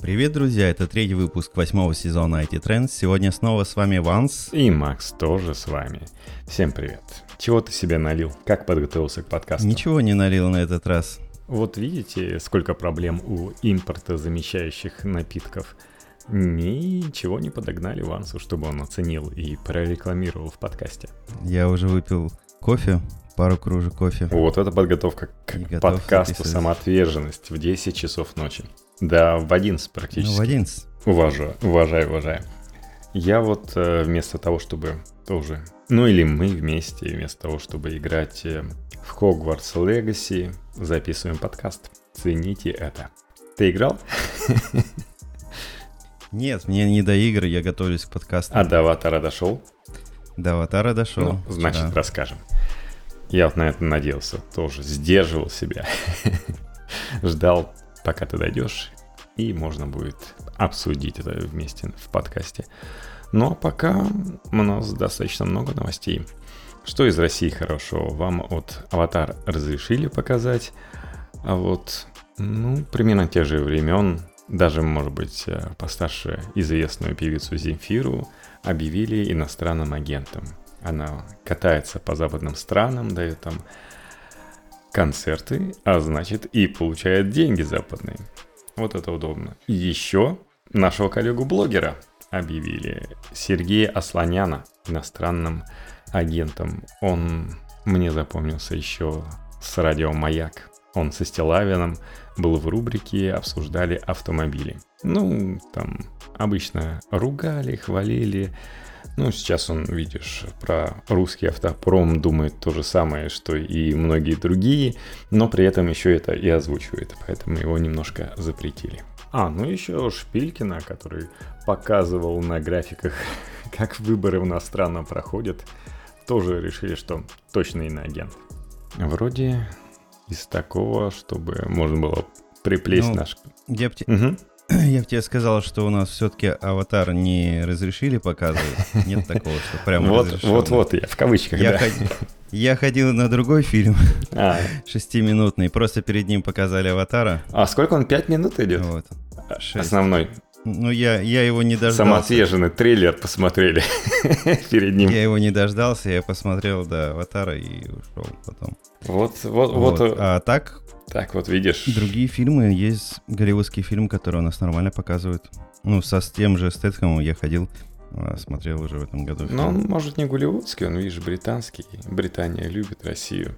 Привет, друзья! Это третий выпуск восьмого сезона IT Trends. Сегодня снова с вами Ванс. И Макс тоже с вами. Всем привет. Чего ты себе налил? Как подготовился к подкасту? Ничего не налил на этот раз. Вот видите, сколько проблем у импорта замещающих напитков. Ничего не подогнали Вансу, чтобы он оценил и прорекламировал в подкасте. Я уже выпил кофе, пару кружек кофе. Вот это подготовка к подкасту. «Самоотверженность» в 10 часов ночи. Да, в 11 практически. Ну, в 11. Уважаю, уважаю, уважаю. Я вот э, вместо того, чтобы тоже, ну или мы вместе, вместо того, чтобы играть э, в Hogwarts Legacy, записываем подкаст. Цените это. Ты играл? Нет, мне не до игр, я готовлюсь к подкасту. А до Аватара дошел? До аватара дошел. Ну, значит, Да. расскажем. Я вот на это надеялся, тоже сдерживал себя. Ждал, пока ты дойдешь, и можно будет обсудить это вместе в подкасте. Ну а пока у нас достаточно много новостей. Что из России хорошего? Вам от Аватар разрешили показать, а вот, ну, примерно тех же времен, даже, может быть, э, постарше известную певицу Земфиру объявили иностранным агентом. Она катается по западным странам, дает там концерты, а значит и получает деньги западные. Вот это удобно. Еще нашего коллегу-блогера объявили Сергея Асланяна иностранным агентом. Он мне запомнился еще с радио «Маяк». Он со Стилавином был в рубрике «Обсуждали автомобили». Ну, там обычно ругали, хвалили. Ну, сейчас он, видишь, про русский автопром думает то же самое, что и многие другие, но при этом еще это и озвучивает, поэтому его немножко запретили. А, ну еще Шпилькина, который показывал на графиках, как выборы в иностранном проходят, тоже решили, что точно иноагент. Вроде из такого, чтобы можно было приплесть Ну, наш... Я Мгм. я б тебе сказал, что у нас все-таки аватар не разрешили показывать. Нет такого, что прям Вот, вот, вот я в кавычках, Я, да. ходи- я ходил на другой фильм, А, шестиминутный, просто перед ним показали аватара. а сколько он, 5 минут идет? Вот. Шесть. Основной. Ну, я, я его не дождался. Самоотверженный трейлер посмотрели перед ним. Я его не дождался, я посмотрел до аватара и ушел потом. Вот, вот, вот, Вот. А так, так вот видишь. другие фильмы, есть голливудский фильм, который у нас нормально показывают. Ну, со с тем же Стэтхэмом я ходил, а, смотрел уже в этом году. Но он, может, не голливудский, он, видишь, британский. Британия любит Россию.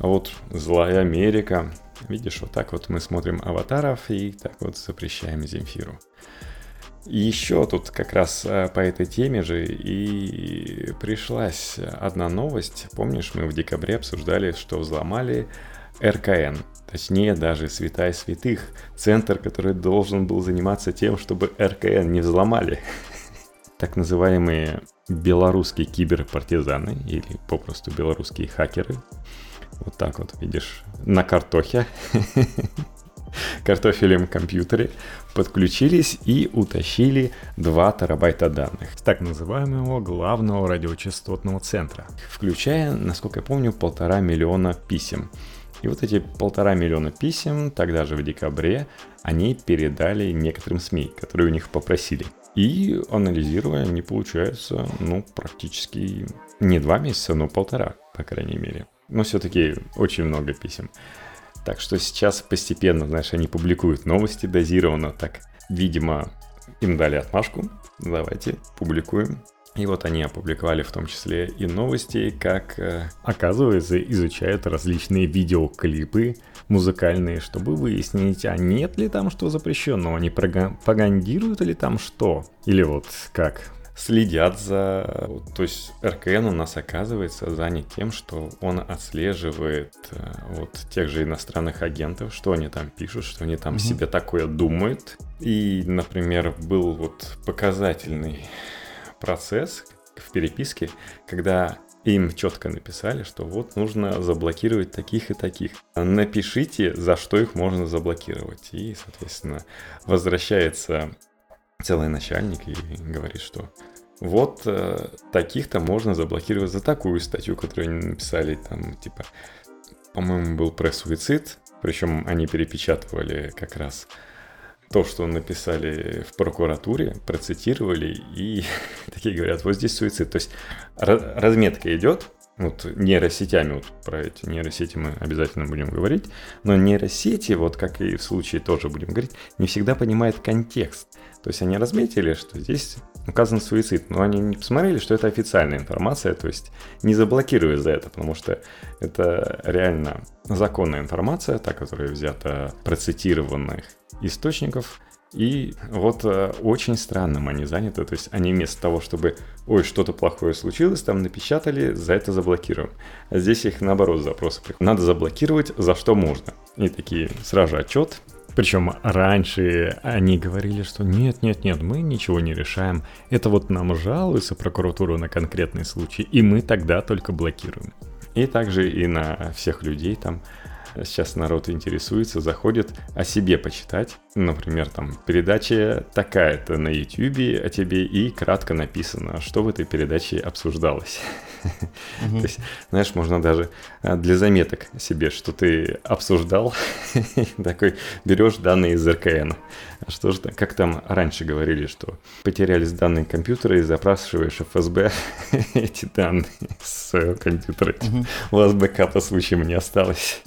А вот злая Америка. Видишь, вот так вот мы смотрим аватаров и так вот запрещаем Земфиру. И еще тут как раз а, по этой теме же и пришлась одна новость. Помнишь, мы в декабре обсуждали, что взломали РКН. Точнее, даже святая святых. Центр, который должен был заниматься тем, чтобы РКН не взломали. Так называемые белорусские киберпартизаны или попросту белорусские хакеры. Вот так вот, видишь, на картохе, картофелем компьютере подключились и утащили 2 терабайта данных с так называемого главного радиочастотного центра, включая, насколько я помню, полтора миллиона писем. И вот эти полтора миллиона писем тогда же в декабре они передали некоторым СМИ, которые у них попросили. И анализируя, не получается, ну, практически не два месяца, но полтора, по крайней мере. Но все-таки очень много писем. Так что сейчас постепенно, знаешь, они публикуют новости дозированно, так, видимо, им дали отмашку, давайте публикуем. И вот они опубликовали в том числе и новости, как, э, оказывается, изучают различные видеоклипы музыкальные, чтобы выяснить, а нет ли там что запрещенного, они пропагандируют ли там что, или вот как следят за... То есть РКН у нас оказывается занят тем, что он отслеживает э, вот тех же иностранных агентов, что они там пишут, что они там Мгм. себе такое думают. И, например, был вот показательный процесс в переписке, когда им четко написали, что вот нужно заблокировать таких и таких. Напишите, за что их можно заблокировать. И, соответственно, возвращается целый начальник и говорит, что вот э, таких-то можно заблокировать за такую статью, которую они написали, там, типа, по-моему, был про суицид, причем они перепечатывали как раз то, что написали в прокуратуре, процитировали и такие говорят, вот здесь суицид. То есть разметка идет, вот нейросетями, вот про эти нейросети мы обязательно будем говорить, но нейросети, вот как и в случае тоже будем говорить, не всегда понимают контекст. То есть они разметили, что здесь указан суицид, но они не посмотрели, что это официальная информация, то есть не заблокируй за это, потому что это реально законная информация, та, которая взята процитированных источников, и вот э, очень странным они заняты, то есть они вместо того, чтобы, ой, что-то плохое случилось, там напечатали, за это заблокируем. А здесь их наоборот запросы приходят. Надо заблокировать, за что можно. И такие сразу же отчет. Причем раньше они говорили, что нет, нет, нет, мы ничего не решаем. Это вот нам жалуется прокуратура на конкретный случай, и мы тогда только блокируем. И также и на всех людей там сейчас народ интересуется, заходит о себе почитать. Например, там передача такая-то на YouTube о тебе и кратко написано, что в этой передаче обсуждалось. То есть, знаешь, можно даже а, для заметок себе, что ты обсуждал, такой берешь данные из РКН. Что же, как там раньше говорили, что потерялись данные компьютера и запрашиваешь ФСБ эти данные с своего компьютера. У вас бэкапа случаем не осталось.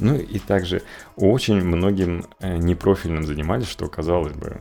Ну и также очень многим э, непрофильным занимались, что казалось бы,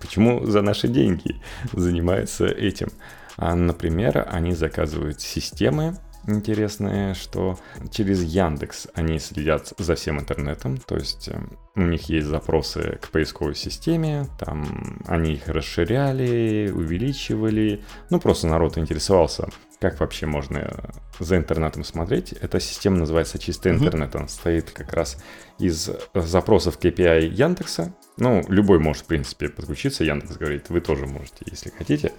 почему за наши деньги занимаются этим. А, например, они заказывают системы, интересные, что через Яндекс они следят за всем интернетом, то есть э, у них есть запросы к поисковой системе, там они их расширяли, увеличивали, ну просто народ интересовался, как вообще можно за интернетом смотреть. Эта система называется чистый интернет. Она состоит как раз из запросов KPI Яндекса. Ну, любой может, в принципе, подключиться. Яндекс говорит, вы тоже можете, если хотите.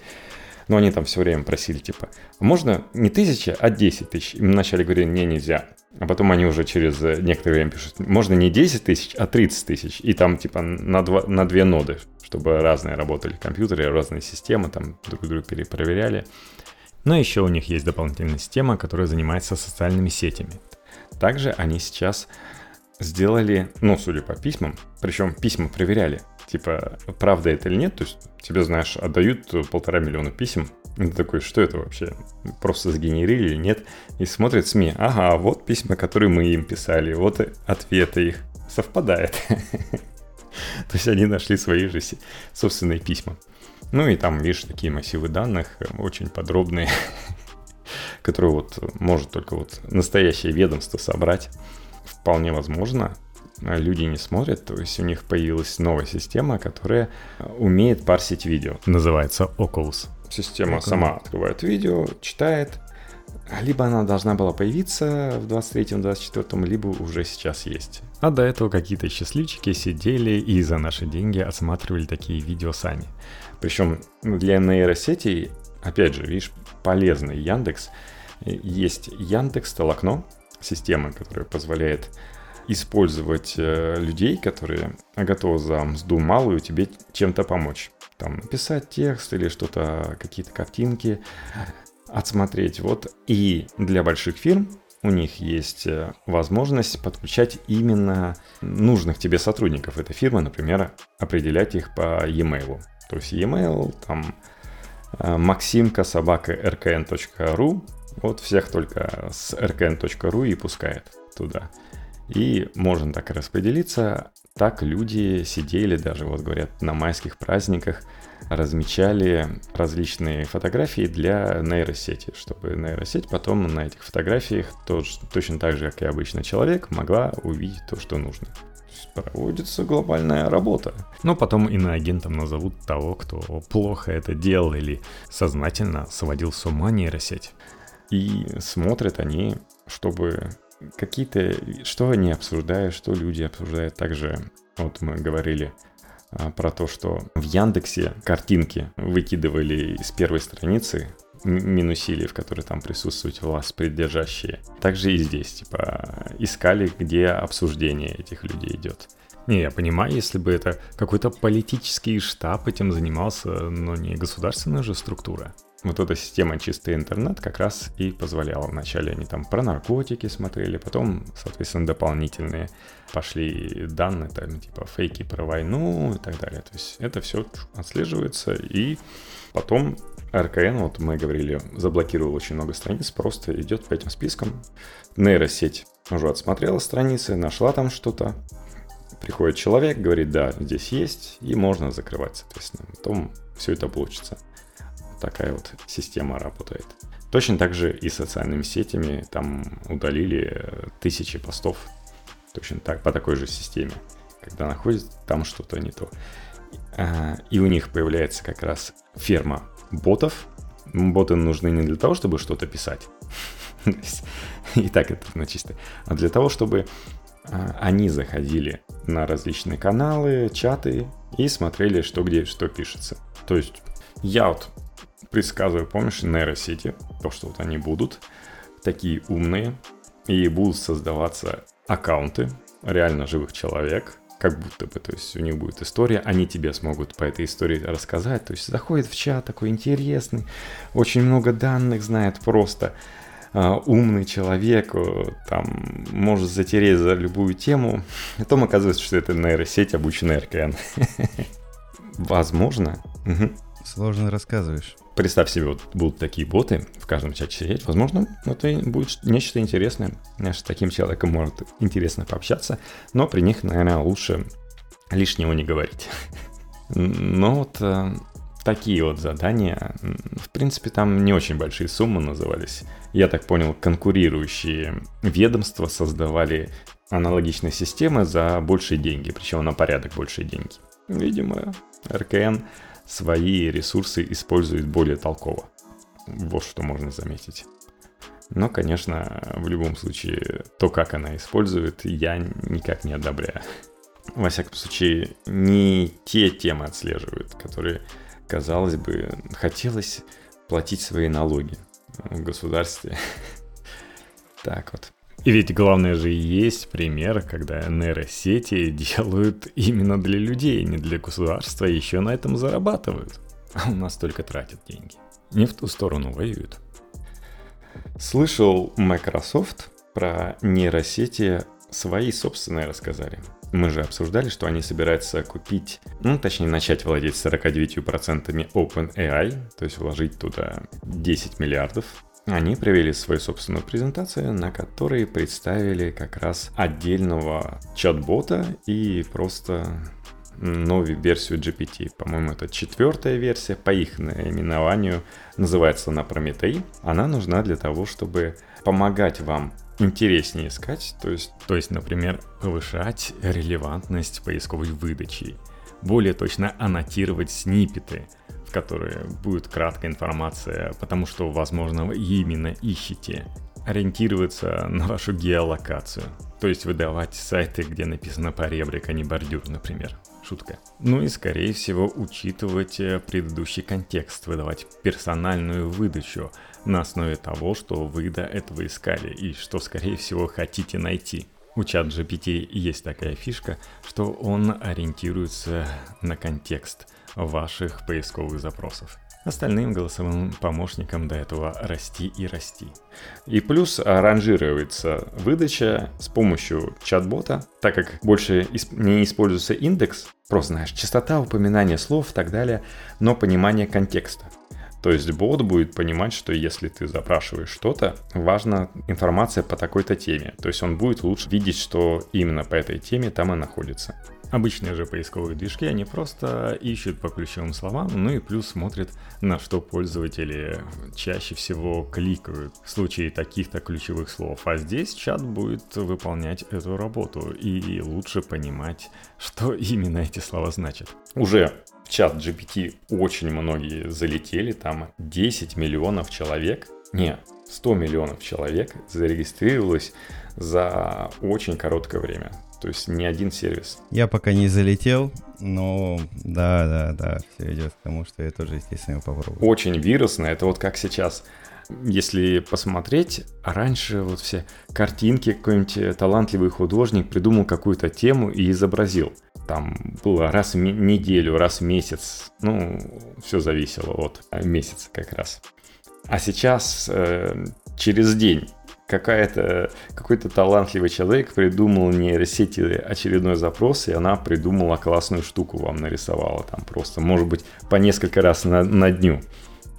Но они там все время просили, типа, можно не тысяча, а 10 тысяч. Им вначале говорили, не, нельзя. А потом они уже через некоторое время пишут, можно не 10 тысяч, а 30 тысяч. И там типа на, два, на две ноды, чтобы разные работали компьютеры, разные системы, там друг друга перепроверяли. Но еще у них есть дополнительная система, которая занимается социальными сетями. Также они сейчас сделали, ну, судя по письмам, причем письма проверяли, типа, правда это или нет, то есть тебе, знаешь, отдают полтора миллиона писем, и ты такой, что это вообще, просто сгенерили или нет, и смотрят СМИ, ага, вот письма, которые мы им писали, вот ответы их, совпадает. То есть они нашли свои же собственные письма. Ну и там, видишь, такие массивы данных, э, очень подробные, которые вот может только вот настоящее ведомство собрать. Вполне возможно, а люди не смотрят, то есть у них появилась новая система, которая умеет парсить видео. Называется Oculus. Система Oculus. сама открывает видео, читает, либо она должна была появиться в 23-24, либо уже сейчас есть. А до этого какие-то счастливчики сидели и за наши деньги осматривали такие видео сами. Причем для нейросетей, опять же, видишь, полезный Яндекс. Есть Яндекс Толокно, система, которая позволяет использовать э, людей, которые готовы за мзду малую тебе чем-то помочь. Там написать текст или что-то, какие-то картинки, отсмотреть. Вот и для больших фирм у них есть э, возможность подключать именно нужных тебе сотрудников этой фирмы, например, определять их по e-mail. То есть e-mail, там максимка собака rkn.ru, вот всех только с rkn.ru и пускает туда. И можно так распределиться. Так люди сидели даже, вот говорят, на майских праздниках – размечали различные фотографии для нейросети, чтобы нейросеть потом на этих фотографиях тоже, точно так же, как и обычный человек, могла увидеть то, что нужно. Проводится глобальная работа. Но потом иноагентом назовут того, кто плохо это делал или сознательно сводил с ума нейросеть. И смотрят они, чтобы какие-то... Что они обсуждают, что люди обсуждают. Также, вот мы говорили а, про то, что в Яндексе картинки выкидывали с первой страницы, минусили, в которой там присутствуют власть придержащие. Также и здесь, типа, искали, где обсуждение этих людей идет. Не, я понимаю, если бы это какой-то политический штаб этим занимался, но не государственная же структура. вот эта система чистый интернет как раз и позволяла. Вначале они там про наркотики смотрели, потом, соответственно, дополнительные пошли данные, там, типа фейки про войну и так далее. То есть это все отслеживается, и потом РКН, вот мы говорили, заблокировал очень много страниц, просто идет по этим спискам. Нейросеть уже отсмотрела страницы, нашла там что-то, приходит человек, говорит, да, здесь есть, и можно закрывать, соответственно. Потом все это получится. Такая вот система работает. Точно так же и социальными сетями там удалили тысячи постов. Точно так, по такой же системе. Когда находят там что-то не то. А, и у них появляется как раз ферма ботов. Боты нужны не для того, чтобы что-то писать. И так это на чисто. А для того, чтобы а, они заходили на различные каналы, чаты и смотрели, что где, что пишется. То есть я вот предсказываю, помнишь, нейросети, то, что вот они будут такие умные, и будут создаваться аккаунты реально живых человек, как будто бы, то есть у них будет история, они тебе смогут по этой истории рассказать, то есть заходит в чат такой интересный, очень много данных знает просто, а, умный человек, там, может затереть за любую тему. Потом оказывается, что это нейросеть, обученная РКН. Возможно. Сложно рассказываешь. Представь себе, вот будут такие боты в каждом чате сидеть. Возможно, это будет нечто интересное. С таким человеком может интересно пообщаться, но при них, наверное, лучше лишнего не говорить. Но вот э, такие вот задания, в принципе, там не очень большие суммы назывались. Я так понял, конкурирующие ведомства создавали аналогичные системы за большие деньги, причем на порядок большие деньги. Видимо, РКН свои ресурсы использует более толково. Вот что можно заметить. Но, конечно, в любом случае, то, как она использует, я никак не одобряю. Во всяком случае, не те темы отслеживают, которые казалось бы, хотелось платить свои налоги в государстве. Так вот. И ведь главное же есть пример, когда нейросети делают именно для людей, не для государства, еще на этом зарабатывают. А у нас только тратят деньги. Не в ту сторону воюют. Слышал Microsoft про нейросети свои собственные рассказали. Мы же обсуждали, что они собираются купить, ну, точнее, начать владеть 49% OpenAI, то есть вложить туда 10 миллиардов. Они провели свою собственную презентацию, на которой представили как раз отдельного чат-бота и просто новую версию GPT. По-моему, это четвертая версия, по их наименованию называется она Прометей. Она нужна для того, чтобы помогать вам интереснее искать, то есть, то есть, например, повышать релевантность поисковой выдачи, более точно аннотировать снипеты, которые будет краткая информация, потому что, возможно, вы именно ищете, ориентироваться на вашу геолокацию, то есть выдавать сайты, где написано поребрик, а не бордюр, например. Шутка. Ну и, скорее всего, учитывать э, предыдущий контекст, выдавать персональную выдачу на основе того, что вы до этого искали и что, скорее всего, хотите найти. У чат GPT есть такая фишка, что он ориентируется на контекст ваших поисковых запросов остальным голосовым помощникам до этого расти и расти. И плюс ранжируется выдача с помощью чат-бота, так как больше не используется индекс, просто знаешь, частота упоминания слов и так далее, но понимание контекста. То есть бот будет понимать, что если ты запрашиваешь что-то, важна информация по такой-то теме. То есть он будет лучше видеть, что именно по этой теме там и находится. Обычные же поисковые движки, они просто ищут по ключевым словам, ну и плюс смотрят, на что пользователи чаще всего кликают в случае таких-то ключевых слов. А здесь чат будет выполнять эту работу и лучше понимать, что именно эти слова значат. Уже в чат GPT очень многие залетели, там 10 миллионов человек, не, 100 миллионов человек зарегистрировалось за очень короткое время. То есть не один сервис. Я пока не залетел, но да, да, да, все идет к тому, что я тоже, естественно, его попробую. Очень вирусно. Это вот как сейчас если посмотреть, раньше вот все картинки, какой-нибудь талантливый художник придумал какую-то тему и изобразил. там было раз в неделю, раз в месяц. Ну, все зависело от месяца как раз. А сейчас э, через день какая-то, какой-то талантливый человек придумал нейросети очередной запрос, и она придумала классную штуку вам нарисовала. Там просто, может быть, по несколько раз на, на дню.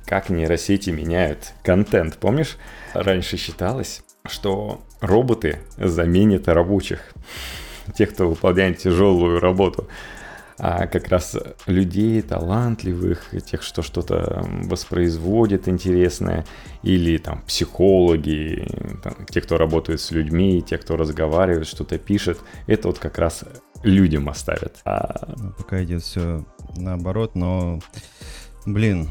Как нейросети меняют контент. Помнишь, раньше считалось, что роботы заменят рабочих. Тех, кто выполняет тяжелую работу а как раз людей талантливых, тех, что что-то воспроизводит интересное, или там психологи, там, те, кто работает с людьми, те, кто разговаривает, что-то пишет, это вот как раз людям оставят. А... Пока идет все наоборот, но, блин,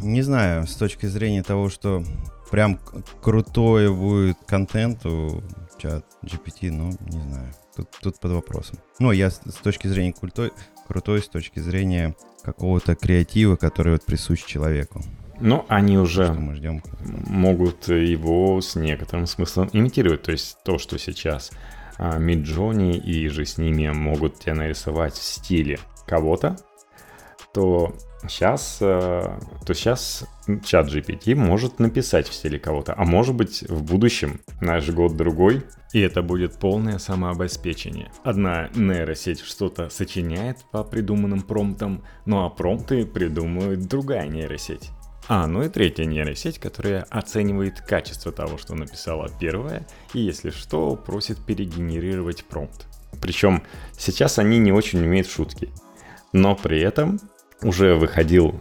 не знаю, с точки зрения того, что прям крутой будет контент у чат GPT, ну, не знаю. Тут, тут под вопросом. Ну, я с, с точки зрения культой, крутой, с точки зрения какого-то креатива, который вот присущ человеку. Ну, они уже мы ждем. могут его с некоторым смыслом имитировать. То есть то, что сейчас Миджони и же с ними могут тебя нарисовать в стиле кого-то, то сейчас, э, то сейчас чат GPT может написать в стиле кого-то, а может быть в будущем, наш год-другой, и это будет полное самообеспечение. Одна нейросеть что-то сочиняет по придуманным промптам, ну а промпты придумывает другая нейросеть. А, ну и третья нейросеть, которая оценивает качество того, что написала первая, и если что, просит перегенерировать промпт. Причем сейчас они не очень умеют шутки. Но при этом уже выходил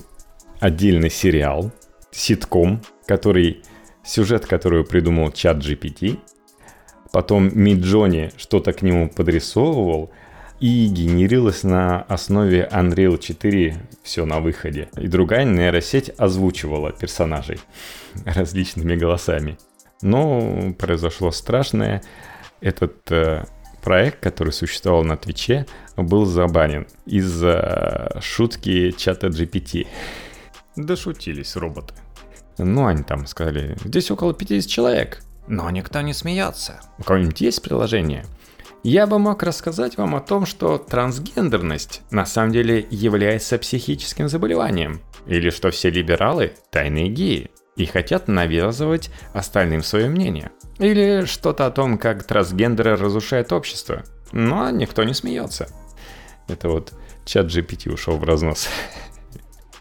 отдельный сериал, ситком, который, сюжет, который придумал чат GPT. Потом Миджони что-то к нему подрисовывал, и генерилось на основе Unreal 4 все на выходе. И другая нейросеть озвучивала персонажей различными голосами. Но произошло страшное. Этот э, проект, который существовал на Твиче, был забанен из-за шутки чата GPT. Дошутились роботы. Ну, они там сказали, здесь около 50 человек. Но никто не смеется. У кого-нибудь есть приложение? Я бы мог рассказать вам о том, что трансгендерность на самом деле является психическим заболеванием. Или что все либералы – тайные геи и хотят навязывать остальным свое мнение. Или что-то о том, как трансгендеры разрушают общество. Но никто не смеется. Это вот чат GPT ушел в разнос.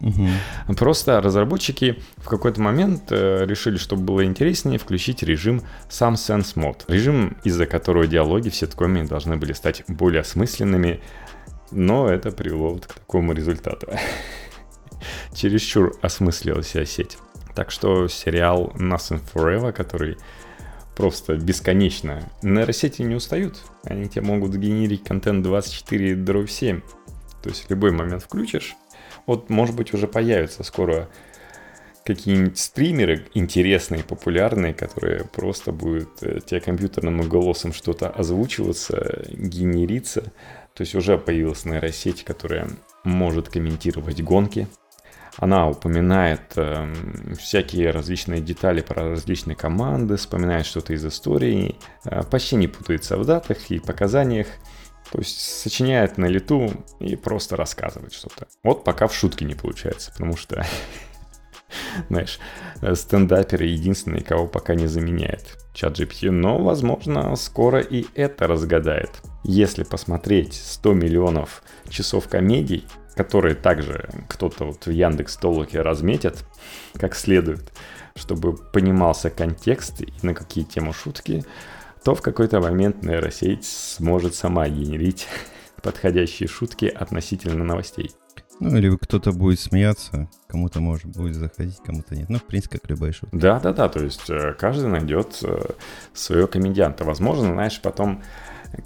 Угу. Просто разработчики в какой-то момент э, решили, чтобы было интереснее, включить режим Some Sense Mode. Режим, из-за которого диалоги в ситкоме должны были стать более осмысленными, но это привело вот к такому результату. Чересчур осмыслилась вся сеть. Так что сериал Nothing Forever, который просто бесконечно. Нейросети не устают. Они тебе могут генерить контент 24 дробь 7. То есть в любой момент включишь. Вот, может быть, уже появятся скоро какие-нибудь стримеры интересные, популярные, которые просто будут э, тебе компьютерным голосом что-то озвучиваться, генериться. То есть уже появилась нейросеть, которая может комментировать гонки, она упоминает э, всякие различные детали про различные команды, вспоминает что-то из истории, э, почти не путается в датах и показаниях. То есть сочиняет на лету и просто рассказывает что-то. Вот пока в шутке не получается, потому что, знаешь, стендаперы единственные, кого пока не заменяет чат GPT. Но, возможно, скоро и это разгадает. Если посмотреть 100 миллионов часов комедий, которые также кто-то вот в Яндекс Толоке разметит как следует, чтобы понимался контекст и на какие темы шутки, то в какой-то момент нейросеть сможет сама генерить подходящие шутки относительно новостей. Ну, или кто-то будет смеяться, кому-то может будет заходить, кому-то нет. Ну, в принципе, как любая шутка. Да-да-да, то есть э, каждый найдет э, своего комедианта. Возможно, знаешь, потом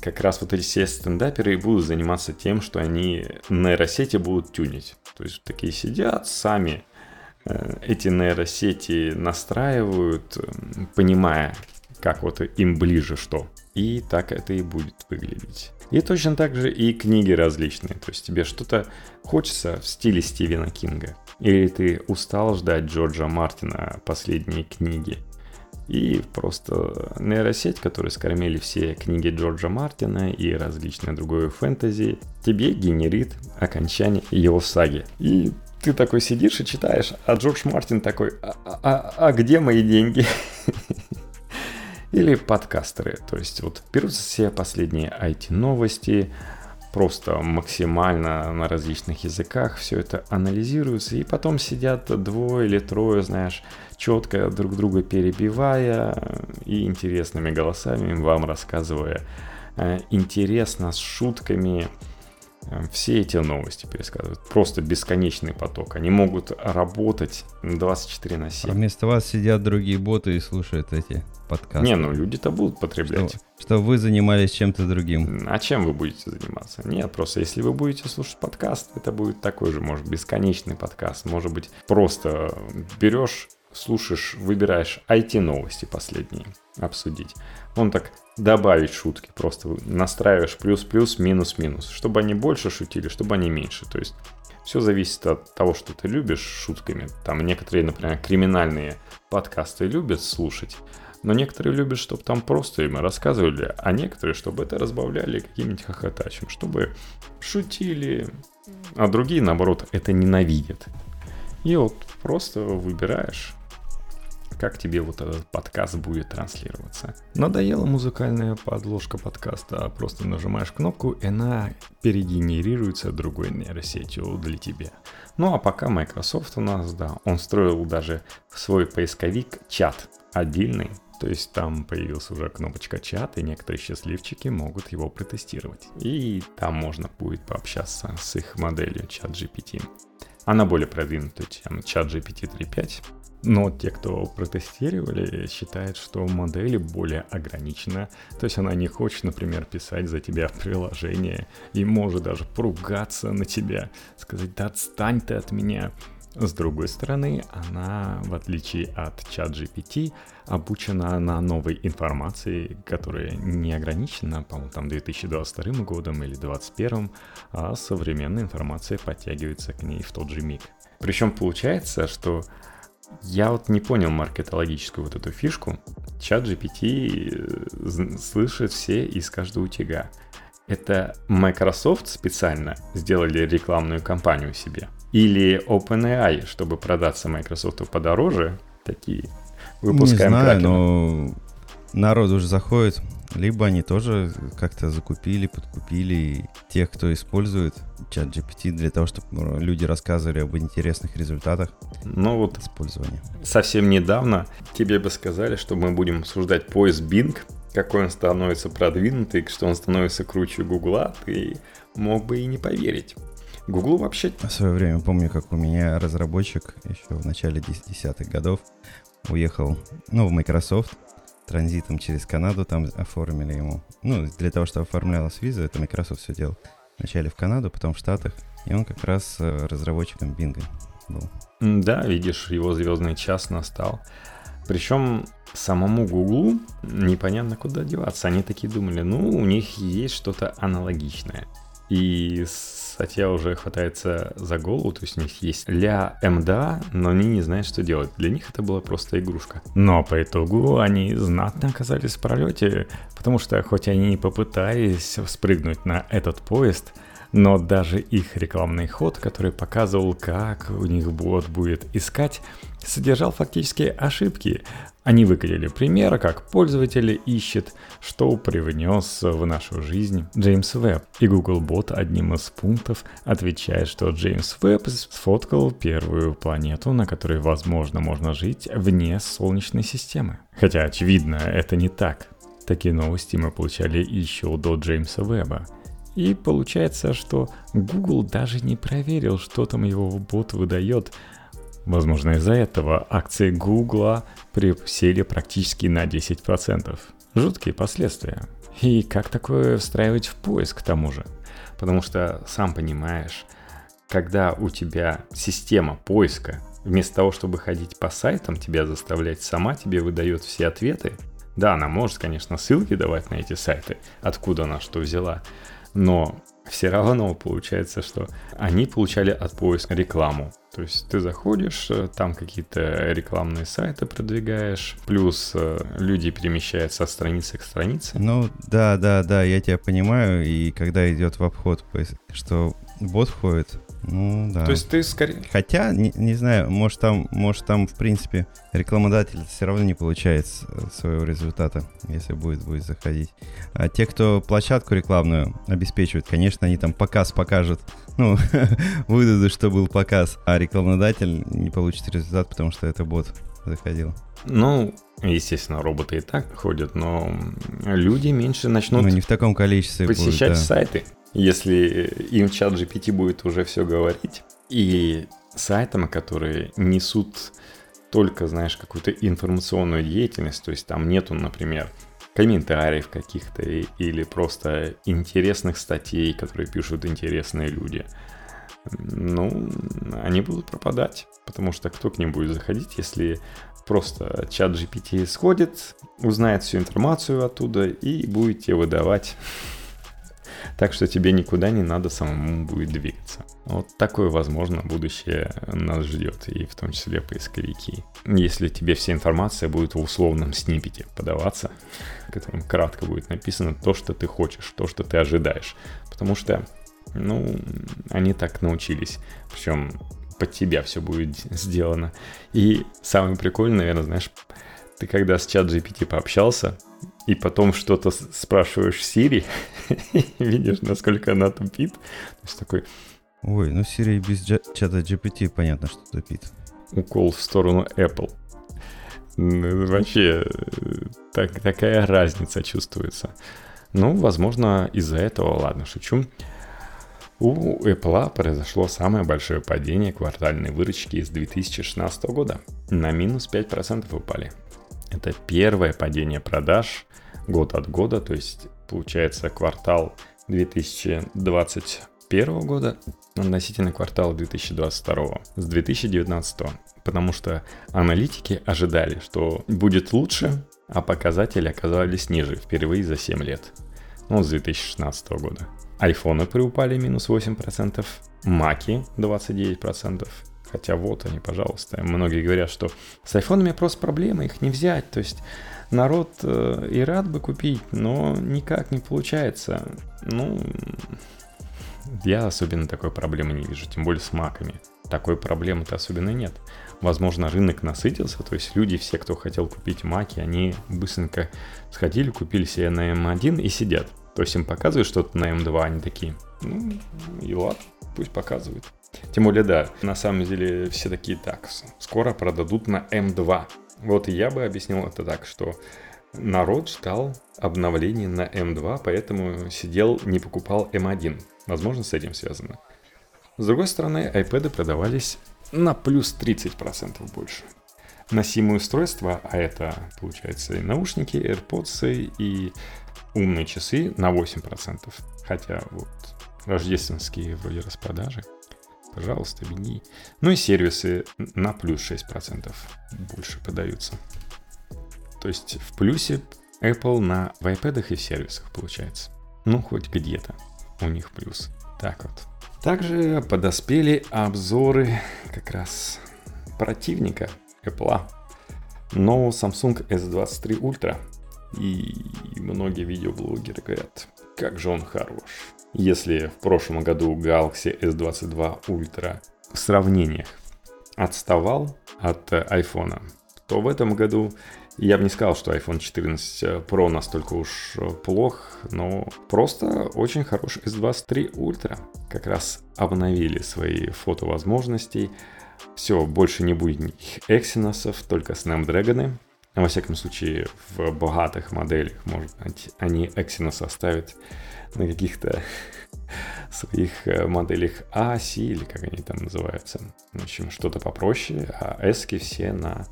как раз вот эти все стендаперы и будут заниматься тем, что они нейросети будут тюнить. То есть такие сидят сами, э, эти нейросети настраивают, понимая, как вот им ближе что. И так это и будет выглядеть. И точно так же и книги различные. То есть тебе что-то хочется в стиле Стивена Кинга. Или ты устал ждать Джорджа Мартина последние книги И просто нейросеть, которую скормили все книги Джорджа Мартина и различные другое фэнтези, тебе генерит окончание его саги. И ты такой сидишь и читаешь, а Джордж Мартин такой, а, а, а где мои деньги? Или подкастеры, то есть вот берутся все последние IT-новости, просто максимально на различных языках все это анализируется, и потом сидят двое или трое, знаешь, четко друг друга перебивая и интересными голосами вам рассказывая э, интересно, с шутками, все эти новости пересказывают. Просто бесконечный поток. Они могут работать 24 на 7. А вместо вас сидят другие боты и слушают эти подкасты. Не, ну люди-то будут потреблять. Что, что вы занимались чем-то другим. А чем вы будете заниматься? Нет, просто если вы будете слушать подкаст, это будет такой же, может, бесконечный подкаст. Может быть, просто берешь слушаешь, выбираешь IT-новости последние обсудить. Он так добавить шутки, просто настраиваешь плюс-плюс, минус-минус, чтобы они больше шутили, чтобы они меньше. То есть все зависит от того, что ты любишь шутками. Там некоторые, например, криминальные подкасты любят слушать, но некоторые любят, чтобы там просто им рассказывали, а некоторые, чтобы это разбавляли каким-нибудь хохотачем, чтобы шутили, а другие, наоборот, это ненавидят. И вот просто выбираешь как тебе вот этот подкаст будет транслироваться. Надоела музыкальная подложка подкаста, а просто нажимаешь кнопку, и она перегенерируется другой нейросетью для тебя. Ну а пока Microsoft у нас, да, он строил даже свой поисковик чат отдельный, то есть там появилась уже кнопочка чат, и некоторые счастливчики могут его протестировать. И там можно будет пообщаться с их моделью чат GPT. Она более продвинутая, чем чат GPT 3.5. Но те, кто протестировали, считают, что модель более ограничена. То есть она не хочет, например, писать за тебя приложение и может даже поругаться на тебя, сказать, да отстань ты от меня. С другой стороны, она, в отличие от чат GPT, обучена на новой информации, которая не ограничена, по-моему, там 2022 годом или 2021, а современная информация подтягивается к ней в тот же миг. Причем получается, что я вот не понял маркетологическую вот эту фишку. Чат GPT э, слышит все из каждого утяга. Это Microsoft специально сделали рекламную кампанию себе? Или OpenAI, чтобы продаться Microsoft подороже, такие выпускаем Не знаю, но народ уже заходит либо они тоже как-то закупили, подкупили тех, кто использует чат GPT для того, чтобы люди рассказывали об интересных результатах ну вот использования. Совсем недавно тебе бы сказали, что мы будем обсуждать поиск Bing, какой он становится продвинутый, что он становится круче Гугла, ты мог бы и не поверить. Гуглу вообще... В свое время помню, как у меня разработчик еще в начале десятых годов уехал, ну, в Microsoft, транзитом через Канаду там оформили ему. Ну, для того, чтобы оформлялась виза, это Microsoft все делал. Вначале в Канаду, потом в Штатах. И он как раз э, разработчиком Bing был. Да, видишь, его звездный час настал. Причем самому Гуглу непонятно куда деваться. Они такие думали, ну, у них есть что-то аналогичное. И Сатья уже хватается за голову, то есть у них есть ля МДА, но они не знают, что делать. Для них это была просто игрушка. Но по итогу они знатно оказались в пролете, потому что хоть они не попытались спрыгнуть на этот поезд, но даже их рекламный ход, который показывал, как у них бот будет искать, содержал фактически ошибки. Они выкатили пример, как пользователь ищет, что привнес в нашу жизнь Джеймс Веб. И Googlebot одним из пунктов отвечает, что Джеймс Веб сфоткал первую планету, на которой, возможно, можно жить вне Солнечной системы. Хотя, очевидно, это не так. Такие новости мы получали еще до Джеймса Веба. И получается, что Google даже не проверил, что там его бот выдает. Возможно, из-за этого акции Google присели практически на 10%. Жуткие последствия. И как такое встраивать в поиск к тому же? Потому что, сам понимаешь, когда у тебя система поиска, вместо того, чтобы ходить по сайтам, тебя заставлять сама тебе выдает все ответы, да, она может, конечно, ссылки давать на эти сайты, откуда она что взяла, но все равно получается, что они получали от поиска рекламу. То есть ты заходишь, э, там какие-то рекламные сайты продвигаешь, плюс э, люди перемещаются от страницы к странице. Ну, да, да, да, я тебя понимаю, и когда идет в обход, что бот входит, ну, да. То есть ты скорее... Хотя, не, не знаю, может там, может там, в принципе, рекламодатель все равно не получает своего результата, если будет, будет заходить. А те, кто площадку рекламную обеспечивает, конечно, они там показ покажут, ну, выдадут, что был показ, а рекламодатель не получит результат, потому что это бот заходил. Ну, естественно, роботы и так ходят, но люди меньше начнут... Ну, не в таком количестве Посещать будут, да. сайты если им чат GPT будет уже все говорить. И сайтам, которые несут только, знаешь, какую-то информационную деятельность, то есть там нету, например, комментариев каких-то или просто интересных статей, которые пишут интересные люди. Ну, они будут пропадать, потому что кто к ним будет заходить, если просто чат GPT сходит, узнает всю информацию оттуда и будет тебе выдавать так что тебе никуда не надо самому будет двигаться. Вот такое, возможно, будущее нас ждет, и в том числе поисковики. Если тебе вся информация будет в условном снипете подаваться, в котором кратко будет написано то, что ты хочешь, то, что ты ожидаешь. Потому что, ну, они так научились. Причем под тебя все будет сделано. И самое прикольное, наверное, знаешь, ты когда с чат GPT пообщался, и потом что-то спрашиваешь Siri, видишь, насколько она тупит. То есть такой... Ой, ну Siri без чата GPT понятно, что тупит. Укол в сторону Apple. Ну, вообще, так, такая разница чувствуется. Ну, возможно, из-за этого, ладно, шучу. У Apple произошло самое большое падение квартальной выручки с 2016 года. На минус 5% упали. Это первое падение продаж год от года, то есть получается квартал 2021 года относительно квартала 2022 с 2019 потому что аналитики ожидали, что будет лучше, а показатели оказались ниже впервые за 7 лет. Ну, с 2016 года. Айфоны приупали минус 8%, Маки 29%, Хотя вот они, пожалуйста. Многие говорят, что с айфонами просто проблемы, их не взять. То есть народ э, и рад бы купить, но никак не получается. Ну, я особенно такой проблемы не вижу, тем более с маками. Такой проблемы-то особенно нет. Возможно, рынок насытился, то есть люди, все, кто хотел купить маки, они быстренько сходили, купили себе на M1 и сидят. То есть им показывают что-то на M2, они такие, ну и ладно, пусть показывают. Тем более, да, на самом деле все такие так, скоро продадут на М2. Вот я бы объяснил это так, что народ ждал обновления на М2, поэтому сидел, не покупал М1. Возможно, с этим связано. С другой стороны, iPad продавались на плюс 30% больше. Носимые устройства, а это, получается, и наушники, AirPods и умные часы на 8%. Хотя вот рождественские вроде распродажи пожалуйста, беги. Ну и сервисы на плюс 6% больше подаются. То есть в плюсе Apple на в iPad и в сервисах получается. Ну, хоть где-то у них плюс. Так вот. Также подоспели обзоры как раз противника Apple. Но Samsung S23 Ultra. И многие видеоблогеры говорят, как же он хорош. Если в прошлом году Galaxy S22 Ultra в сравнениях отставал от iPhone, то в этом году я бы не сказал, что iPhone 14 Pro настолько уж плох, но просто очень хороший S23 Ultra. Как раз обновили свои фотовозможности. Все, больше не будет никаких Exynos, только Snapdragon. Во всяком случае, в богатых моделях, может быть, они Exynos оставят на каких-то своих э, моделях А, Си или как они там называются. В общем, что-то попроще, а эски все на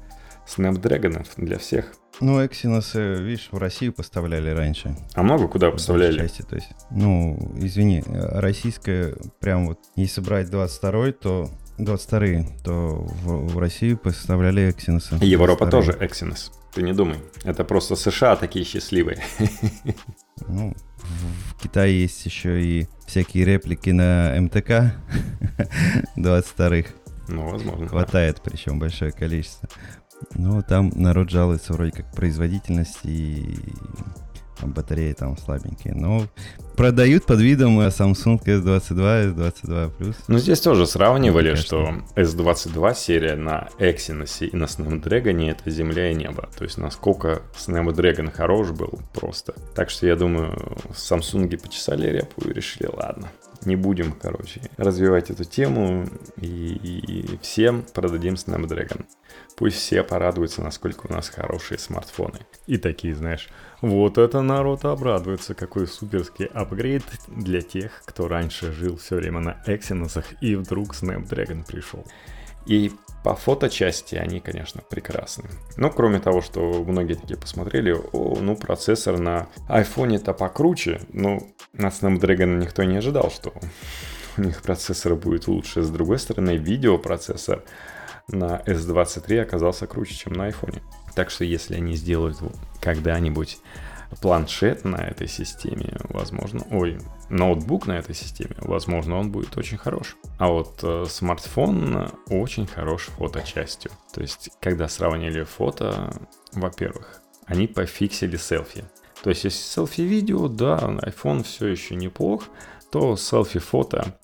Snapdragon для всех. Ну, Exynos, видишь, в Россию поставляли раньше. А много куда поставляли? Части, то есть, ну, извини, российская, прям вот, если брать 22 то 22 то в, в Россию поставляли Exynos. Европа тоже Exynos. Ты не думай. Это просто США такие счастливые. Ну, в Китае есть еще и всякие реплики на МТК 22-х. Ну, возможно. Хватает, да. причем большое количество. Но там народ жалуется вроде как производительность и батареи там слабенькие. Но продают под видом Samsung S22, S22 Plus. Ну, здесь тоже сравнивали, что S22 серия на Exynos и на Snapdragon это земля и небо. То есть, насколько Snapdragon хорош был просто. Так что, я думаю, Samsung почесали репу и решили, ладно, не будем, короче, развивать эту тему и, и всем продадим Snapdragon. Пусть все порадуются, насколько у нас хорошие смартфоны. И такие, знаешь, вот это народ обрадуется, какой суперский апгрейд для тех, кто раньше жил все время на Exynos и вдруг Snapdragon пришел. И по фоточасти они, конечно, прекрасны. Но кроме того, что многие такие посмотрели, о, ну, процессор на айфоне-то покруче, ну, на Snapdragon никто не ожидал, что у них процессор будет лучше. С другой стороны, видеопроцессор на S23 оказался круче, чем на iPhone. Так что если они сделают когда-нибудь планшет на этой системе, возможно, ой, ноутбук на этой системе, возможно, он будет очень хорош. А вот э, смартфон очень хорош фоточастью. То есть, когда сравнили фото, во-первых, они пофиксили селфи. То есть, если селфи-видео, да, iPhone все еще неплох, то селфи-фото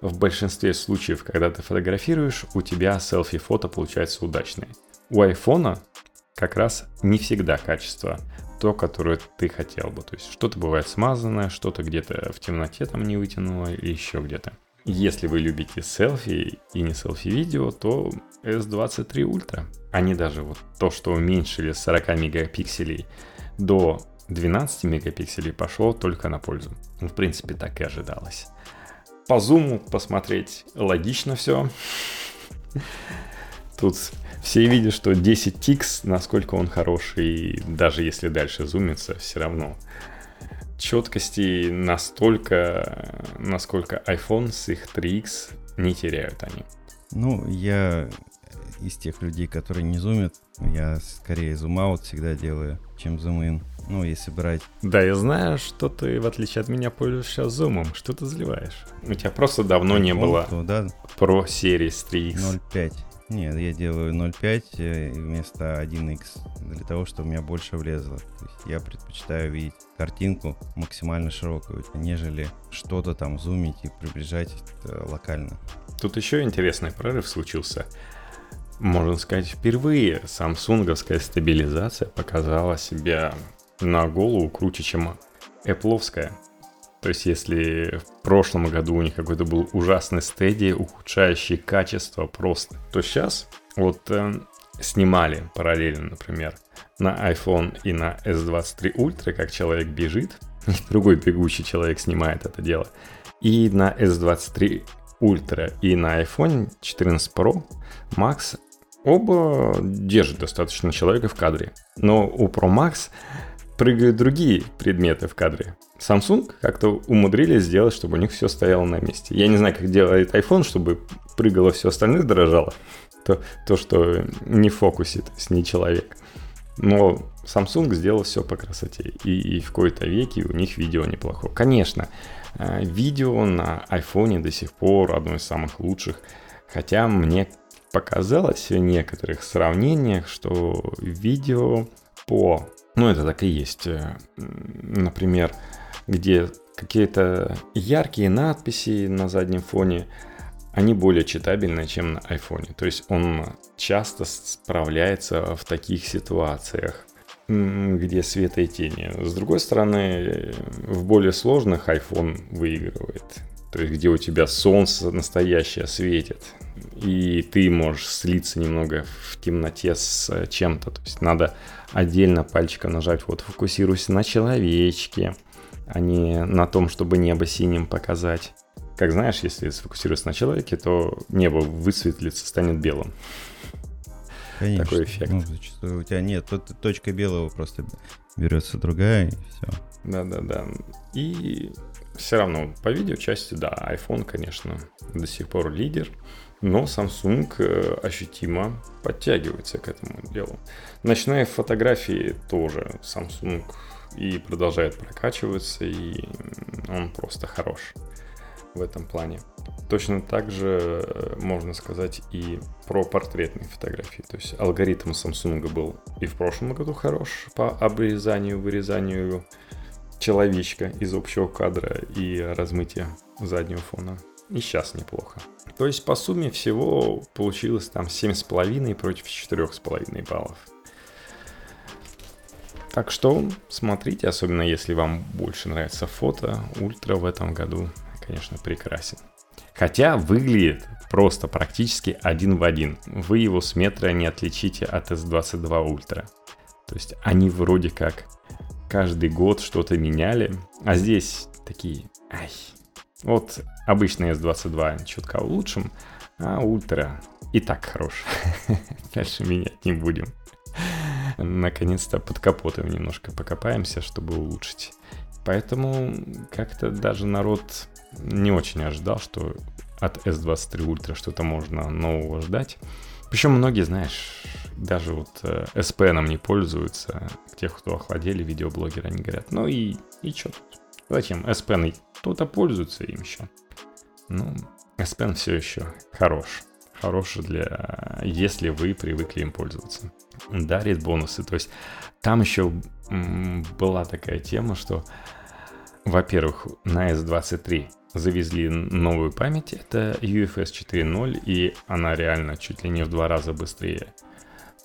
в большинстве случаев, когда ты фотографируешь, у тебя селфи-фото получается удачные. У айфона как раз не всегда качество то, которое ты хотел бы. То есть что-то бывает смазанное, что-то где-то в темноте там не вытянуло или еще где-то. Если вы любите селфи и не селфи-видео, то S23 Ultra. Они даже вот то, что уменьшили с 40 мегапикселей до 12 мегапикселей, пошло только на пользу. Ну, в принципе, так и ожидалось по зуму посмотреть логично все. Тут все видят, что 10 тикс, насколько он хороший, даже если дальше зумится, все равно четкости настолько, насколько iPhone с их 3X не теряют они. Ну, я из тех людей, которые не зумят, я скорее зум-аут всегда делаю, чем зум-ин. Ну, если брать... Да, я знаю, что ты, в отличие от меня, пользуешься зумом. Что ты заливаешь? У тебя просто давно не было то, да? Pro Series 3X. 0.5. Нет, я делаю 0.5 э, вместо 1x для того, чтобы у меня больше влезло. То есть я предпочитаю видеть картинку максимально широкую, нежели что-то там зумить и приближать э, локально. Тут еще интересный прорыв случился. Можно сказать, впервые самсунговская стабилизация показала себя на голову круче, чем Apple. То есть, если в прошлом году у них какой-то был ужасный стадий, ухудшающий качество просто, то сейчас вот э, снимали параллельно, например, на iPhone и на S23 Ultra, как человек бежит, другой бегущий человек снимает это дело, и на S23 Ultra и на iPhone 14 Pro Max оба держат достаточно человека в кадре. Но у Pro Max прыгают другие предметы в кадре. Samsung как-то умудрились сделать, чтобы у них все стояло на месте. Я не знаю, как делает iPhone, чтобы прыгало все остальное дорожало. То, то что не то есть не человек. Но Samsung сделал все по красоте. И, и в кои-то веке у них видео неплохое. Конечно, э, видео на iPhone до сих пор одно из самых лучших. Хотя мне показалось в некоторых сравнениях, что видео по ну, это так и есть. Э, например, где какие-то яркие надписи на заднем фоне, они более читабельны, чем на iPhone. То есть он часто справляется в таких ситуациях, где света и тени. С другой стороны, в более сложных iPhone выигрывает. То есть где у тебя солнце настоящее светит, и ты можешь слиться немного в темноте с чем-то. То есть надо отдельно пальчиком нажать, вот фокусируйся на человечке, а не на том, чтобы небо синим показать. Как знаешь, если сфокусируешься на человеке, то небо высветлится, станет белым. Конечно. Такой эффект. Ну, зачастую у тебя нет, тут точка белого просто берется другая и все. Да-да-да. И все равно по видео части, да, iPhone, конечно, до сих пор лидер. Но Samsung э, ощутимо подтягивается к этому делу. Ночные фотографии тоже Samsung и продолжает прокачиваться, и он просто хорош в этом плане. Точно так же э, можно сказать и про портретные фотографии. То есть алгоритм Samsung был и в прошлом году хорош по обрезанию, вырезанию человечка из общего кадра и размытия заднего фона. И сейчас неплохо. То есть по сумме всего получилось там 7,5 против 4,5 баллов. Так что смотрите, особенно если вам больше нравится фото, ультра в этом году, конечно, прекрасен. Хотя выглядит просто практически один в один. Вы его с метра не отличите от S22 Ultra. То есть они вроде как каждый год что-то меняли, а здесь такие, ай, вот обычный S22 чутка улучшим, а ультра и так хорош. Дальше менять не будем наконец-то под капотом немножко покопаемся, чтобы улучшить. Поэтому как-то даже народ не очень ожидал, что от S23 Ultra что-то можно нового ждать. Причем многие, знаешь, даже вот э, SP нам не пользуются. Тех, кто охладели видеоблогеры, они говорят, ну и, и что Зачем? SP кто-то пользуется им еще. Ну, SP все еще хорош хороший для, если вы привыкли им пользоваться. Дарит бонусы. То есть там еще была такая тема, что, во-первых, на S23 завезли новую память, это UFS 4.0, и она реально чуть ли не в два раза быстрее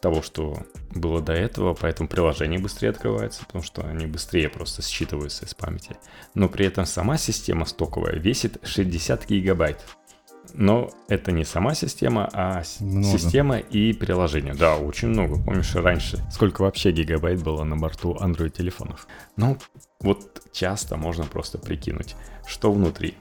того, что было до этого, поэтому приложение быстрее открывается, потому что они быстрее просто считываются из памяти. Но при этом сама система стоковая весит 60 гигабайт. Но это не сама система, а много. система и приложение. Да, очень много. Помнишь, раньше сколько вообще гигабайт было на борту Android телефонов? Ну, вот часто можно просто прикинуть, что внутри.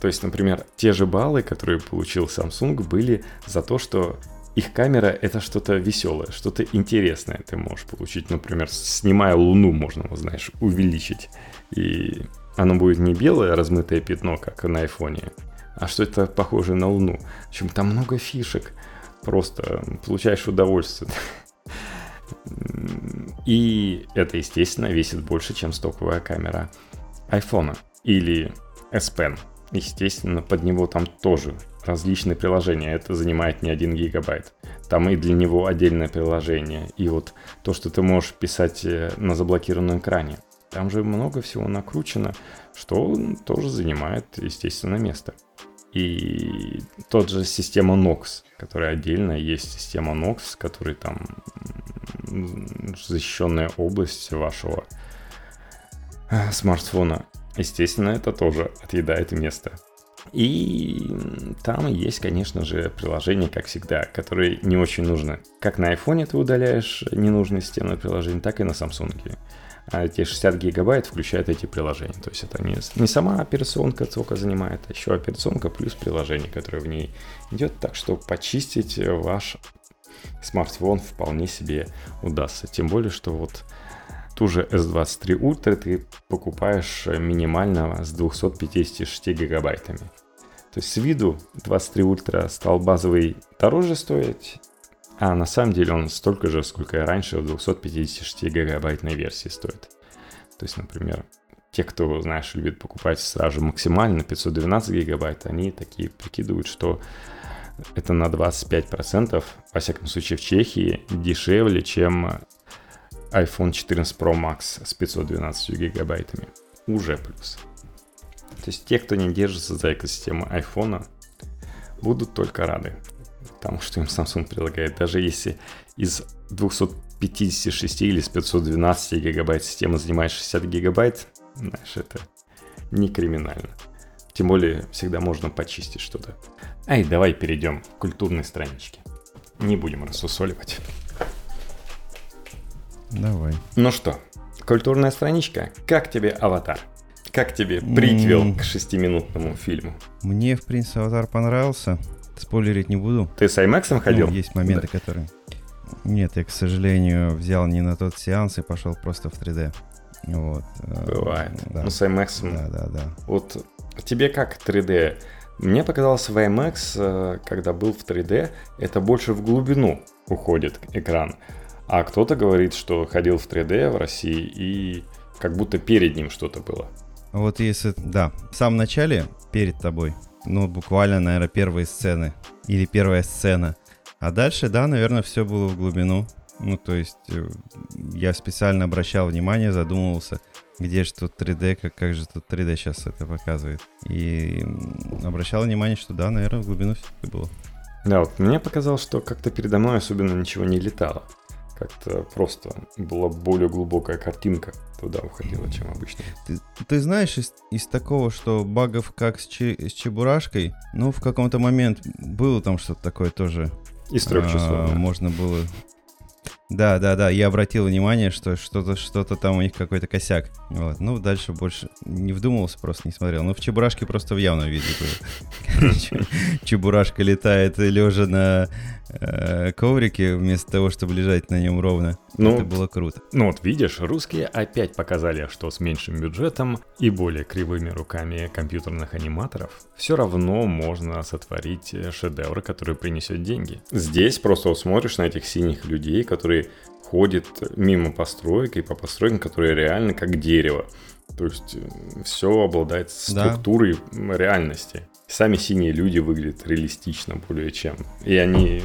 То есть, например, те же баллы, которые получил Samsung, были за то, что их камера это что-то веселое, что-то интересное ты можешь получить. Например, снимая Луну, можно, знаешь, увеличить. И оно будет не белое размытое пятно, как на айфоне, а что это похоже на Луну. В общем, там много фишек. Просто получаешь удовольствие. И это, естественно, весит больше, чем стоковая камера iPhone или S Pen. Естественно, под него там тоже различные приложения. Это занимает не один гигабайт. Там и для него отдельное приложение. И вот то, что ты можешь писать э, на заблокированном экране. Там же много всего накручено, что тоже занимает, естественно, место. И тот же система Nox, которая отдельно есть система Nox, который там защищенная область вашего э, смартфона. Естественно, это тоже отъедает место. И там есть, конечно же, приложения, как всегда, которые не очень нужны. Как на iPhone ты удаляешь ненужные системные приложения, так и на Samsung а эти 60 гигабайт включают эти приложения. То есть это не, не сама операционка сколько занимает, а еще операционка плюс приложение, которое в ней идет. Так что почистить ваш смартфон вполне себе удастся. Тем более, что вот ту же S23 Ultra ты покупаешь минимально с 256 гигабайтами. То есть с виду 23 Ultra стал базовый дороже стоить, а на самом деле он столько же, сколько и раньше в 256 гигабайтной версии стоит. То есть, например, те, кто, знаешь, любит покупать сразу максимально 512 гигабайт, они такие прикидывают, что это на 25%, во всяком случае в Чехии, дешевле, чем iPhone 14 Pro Max с 512 гигабайтами. Уже плюс. То есть те, кто не держится за экосистему iPhone, будут только рады тому, что им Samsung предлагает. Даже если из 256 или с 512 гигабайт система занимает 60 гигабайт, знаешь, это не криминально. Тем более, всегда можно почистить что-то. Ай, давай перейдем к культурной страничке. Не будем рассусоливать. Давай. Ну что, культурная страничка. Как тебе аватар? Как тебе приквел mm. к шестиминутному фильму? Мне, в принципе, аватар понравился. Спойлерить не буду. Ты с IMAX ходил? Ну, есть моменты, да. которые... Нет, я, к сожалению, взял не на тот сеанс и пошел просто в 3D. Вот. Бывает. Да. Ну, с IMAX... Да, да, да. Вот тебе как 3D Мне показалось, в IMAX, э, когда был в 3D, это больше в глубину уходит экран. А кто-то говорит, что ходил в 3D в России и как будто перед ним что-то было. Вот если, да, в самом начале, перед тобой, ну, буквально, наверное, первые сцены или первая сцена. А дальше, да, наверное, все было в глубину. Ну, то есть э, я специально обращал внимание, задумывался, где же тут 3D, как, как же тут 3D сейчас это показывает. И обращал внимание, что да, наверное, в глубину все было. Да, вот мне показалось, что как-то передо мной особенно ничего не летало. Как-то просто была более глубокая картинка туда уходила, чем обычно. Ты, ты знаешь из, из такого, что багов как с, чи, с Чебурашкой, ну, в каком-то момент было там что-то такое тоже. Из трех часов. А, да. Можно было да, да, да, я обратил внимание, что что-то что там у них какой-то косяк. Вот. Ну, дальше больше не вдумывался, просто не смотрел. Ну, в Чебурашке просто в явном виде было. Чебурашка летает лежа на э, коврике вместо того, чтобы лежать на нем ровно. Ну, Это было круто. Ну вот видишь, русские опять показали, что с меньшим бюджетом и более кривыми руками компьютерных аниматоров все равно можно сотворить шедевр, который принесет деньги. Здесь просто вот смотришь на этих синих людей, которые ходят мимо построек и по постройкам, которые реально как дерево. То есть э, все обладает структурой да. реальности. Сами синие люди выглядят реалистично более чем. И они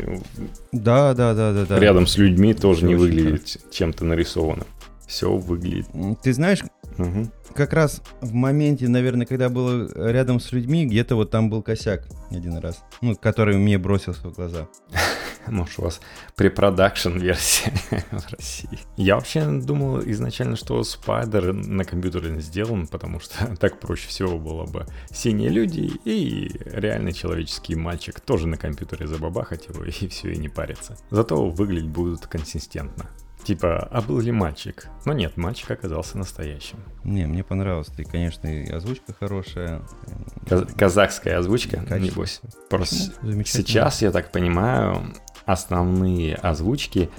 да, да, да, да, да. рядом с людьми тоже все не выглядят чем-то нарисованным. Все выглядит. Ты знаешь, угу. как раз в моменте, наверное, когда было рядом с людьми, где-то вот там был косяк один раз, ну, который мне бросился в глаза. Может, у вас препродакшн версия в России. Я вообще думал изначально, что Spider на компьютере сделан, потому что так проще всего было бы синие люди и реальный человеческий мальчик тоже на компьютере забабахать его и все, и не париться. Зато выглядеть будут консистентно. Типа, а был ли мальчик? Но нет, мальчик оказался настоящим. Не, мне понравилось. Ты, конечно, и озвучка хорошая. Каз- казахская озвучка, Качество. небось. Просто сейчас, я так понимаю, основные озвучки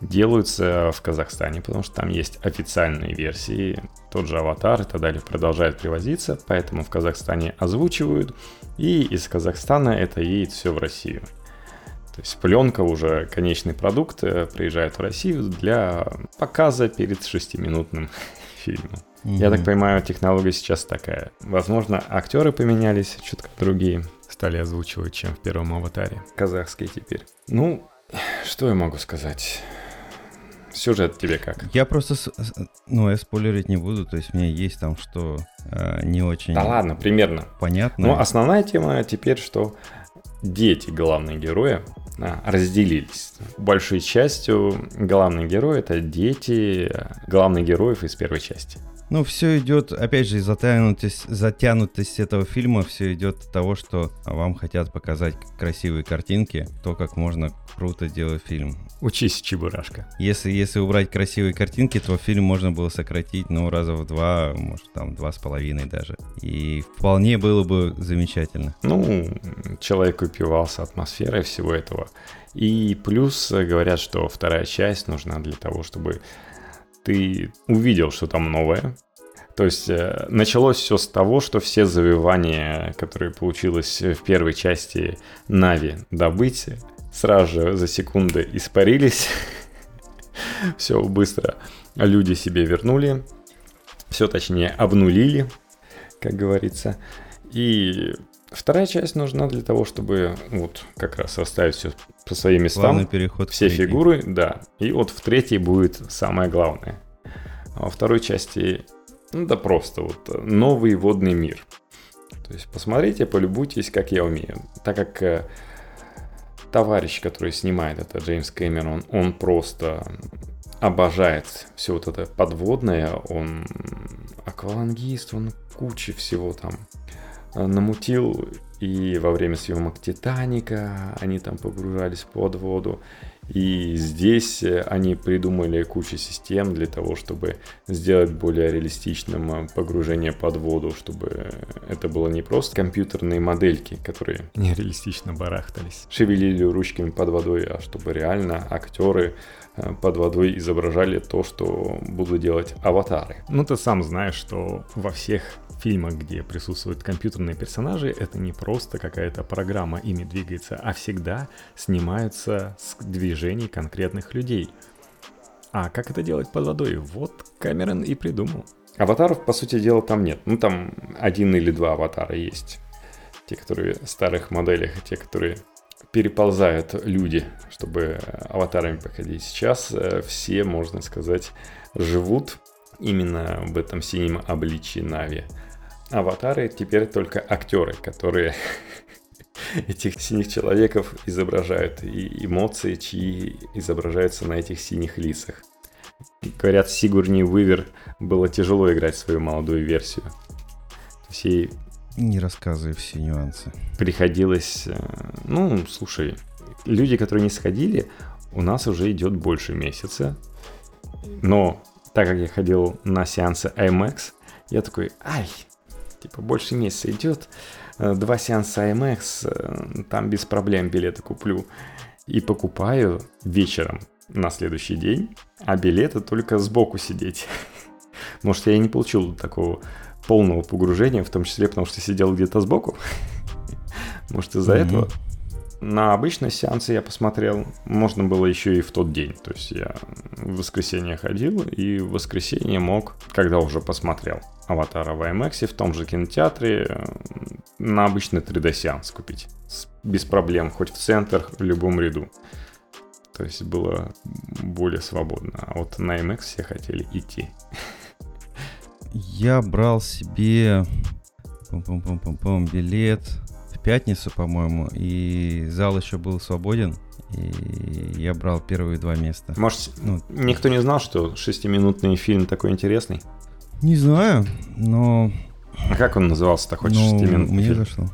делаются в Казахстане, потому что там есть официальные версии, тот же аватар и так далее продолжает привозиться, поэтому в Казахстане озвучивают, и из Казахстана это едет все в Россию. То есть пленка уже конечный продукт э, приезжает в Россию для показа перед шестиминутным фильмом. Mm-hmm. Я так понимаю, технология сейчас такая. Возможно, актеры поменялись, чутка другие стали озвучивать, чем в первом аватаре. Казахский теперь. Ну, что я могу сказать? Сюжет тебе как? Я просто, ну, я спойлерить не буду, то есть мне есть там что э, не очень... Да ладно, примерно. Понятно. Но основная тема теперь, что дети главные герои а, разделились. Большей частью главные герои это дети главных героев из первой части. Ну, все идет, опять же, затянутость, затянутость этого фильма, все идет от того, что вам хотят показать красивые картинки, то, как можно круто делать фильм. Учись, Чебурашка. Если, если убрать красивые картинки, то фильм можно было сократить, ну, раза в два, может, там, два с половиной даже. И вполне было бы замечательно. Ну, человек упивался атмосферой всего этого. И плюс говорят, что вторая часть нужна для того, чтобы ты увидел, что там новое. То есть э, началось все с того, что все завивания, которые получилось в первой части Нави добыть, сразу же за секунды испарились. все быстро люди себе вернули. Все точнее обнулили, как говорится. И вторая часть нужна для того, чтобы вот как раз расставить все по своим местам. Главный переход все фигуры, да. И вот в третьей будет самое главное. А во второй части, ну да просто вот новый водный мир. То есть посмотрите, полюбуйтесь, как я умею. Так как э, товарищ, который снимает это, Джеймс Кэмерон, он просто обожает все вот это подводное, он аквалангист, он куча всего там намутил и во время съемок Титаника они там погружались под воду. И здесь э, они придумали кучу систем для того, чтобы сделать более реалистичным э, погружение под воду, чтобы это было не просто компьютерные модельки, которые нереалистично барахтались, шевелили ручками под водой, а чтобы реально актеры э, под водой изображали то, что будут делать аватары. Ну, ты сам знаешь, что во всех фильмах, где присутствуют компьютерные персонажи, это не просто какая-то программа ими двигается, а всегда снимаются с движений конкретных людей. А как это делать под водой? Вот Камерон и придумал. Аватаров, по сути дела, там нет. Ну, там один или два аватара есть. Те, которые в старых моделях, те, которые переползают люди, чтобы аватарами походить. Сейчас э, все, можно сказать, живут именно в этом синем обличии Нави. Аватары теперь только актеры, которые этих синих человеков изображают, и эмоции, чьи изображаются на этих синих лицах. Говорят, Сигурни Вывер было тяжело играть свою молодую версию. То есть ей не рассказывай все нюансы. Приходилось... Э, ну, слушай, люди, которые не сходили, у нас уже идет больше месяца. Но так как я ходил на сеансы IMAX, я такой, ай, типа больше месяца идет, э, два сеанса IMAX, э, там без проблем билеты куплю. И покупаю вечером на следующий день, а билеты только сбоку сидеть. Может, я и не получил такого полного погружения, в том числе потому, что сидел где-то сбоку. Может, из-за mm-hmm. этого. На обычные сеансы я посмотрел, можно было еще и в тот день. То есть я в воскресенье ходил и в воскресенье мог, когда уже посмотрел Аватара в IMAX в том же кинотеатре, на обычный 3D-сеанс купить. Без проблем, хоть в центр, в любом ряду. То есть было более свободно. А вот на IMAX все хотели идти. Я брал себе пум-пум-пум-пум, билет в пятницу, по-моему, и зал еще был свободен. И я брал первые два места. Может, ну, никто не знал, что шестиминутный фильм такой интересный? Не знаю, но... А как он назывался такой ну, шестиминутный мне фильм? зашло.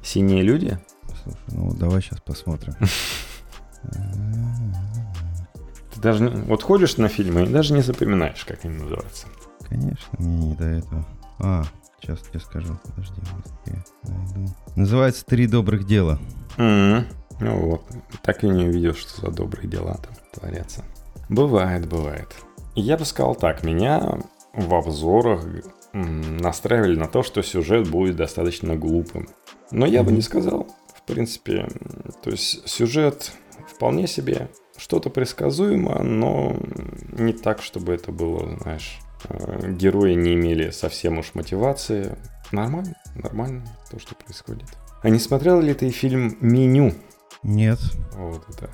«Синие люди»? Слушай, ну давай сейчас посмотрим. Ты даже... Вот ходишь на фильмы и даже не запоминаешь, как они называются. Конечно, мне не до этого. А, сейчас тебе скажу, подожди, быстрее найду. Называется «Три добрых дела». Mm-hmm. Ну вот, так и не увидел, что за добрые дела там творятся. Бывает, бывает. Я бы сказал так, меня в обзорах настраивали на то, что сюжет будет достаточно глупым. Но я mm-hmm. бы не сказал. В принципе, то есть сюжет вполне себе что-то предсказуемо, но не так, чтобы это было, знаешь, герои не имели совсем уж мотивации. Нормально, нормально то, что происходит. А не смотрел ли ты фильм «Меню»? Нет. Вот это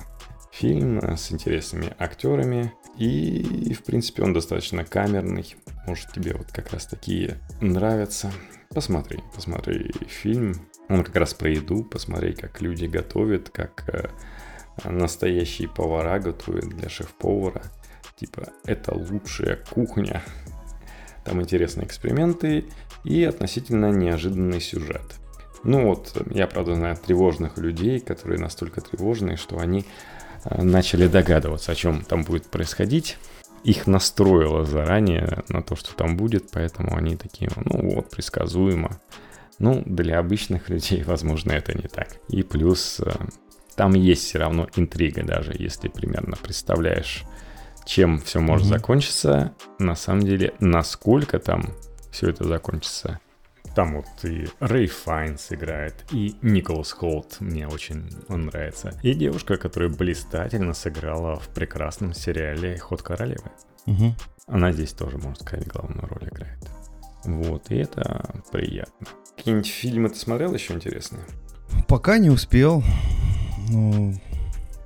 фильм э, с интересными актерами. И, в принципе, он достаточно камерный. Может, тебе вот как раз такие нравятся. Посмотри, посмотри фильм. Он как раз про еду. Посмотри, как люди готовят, как э, настоящие повара готовят для шеф-повара типа это лучшая кухня. Там интересные эксперименты и относительно неожиданный сюжет. Ну вот, я, правда, знаю тревожных людей, которые настолько тревожные, что они э, начали догадываться, о чем там будет происходить. Их настроило заранее на то, что там будет, поэтому они такие, ну вот, предсказуемо. Ну, для обычных людей, возможно, это не так. И плюс, э, там есть все равно интрига, даже если примерно представляешь, чем все может mm-hmm. закончиться, на самом деле, насколько там все это закончится. Там вот и Рэй Файнс играет, и Николас Холт, мне очень он нравится. И девушка, которая блистательно сыграла в прекрасном сериале «Ход королевы». Угу. Она здесь тоже, можно сказать, главную роль играет. Вот, и это приятно. Какие-нибудь фильмы ты смотрел еще интересные? Пока не успел. Ну,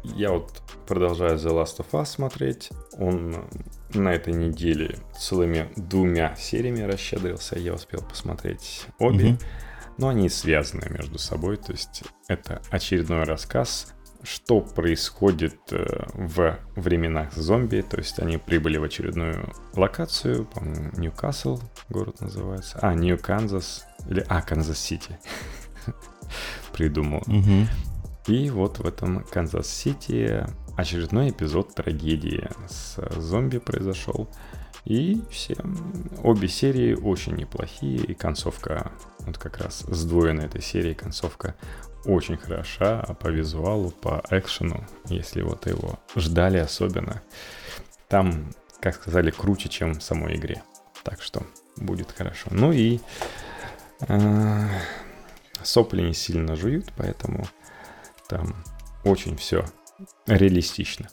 я вот продолжаю The Last of Us смотреть. Он на этой неделе целыми двумя сериями расщедрился. Я успел посмотреть обе. Угу. Но они связаны между собой. То есть это очередной рассказ, что происходит э, в временах зомби. То есть они прибыли в очередную локацию, по-моему, Ньюкасл город называется. А, Нью-Канзас. Или, а, Канзас-Сити. Придумал. И вот в этом Канзас-Сити очередной эпизод трагедии с зомби произошел. И все, обе серии очень неплохие, и концовка, вот как раз сдвоенная этой серии, концовка очень хороша по визуалу, по экшену, если вот его ждали особенно. Там, как сказали, круче, чем в самой игре. Так что будет хорошо. Ну и А, сопли не сильно жуют, поэтому там очень все реалистично.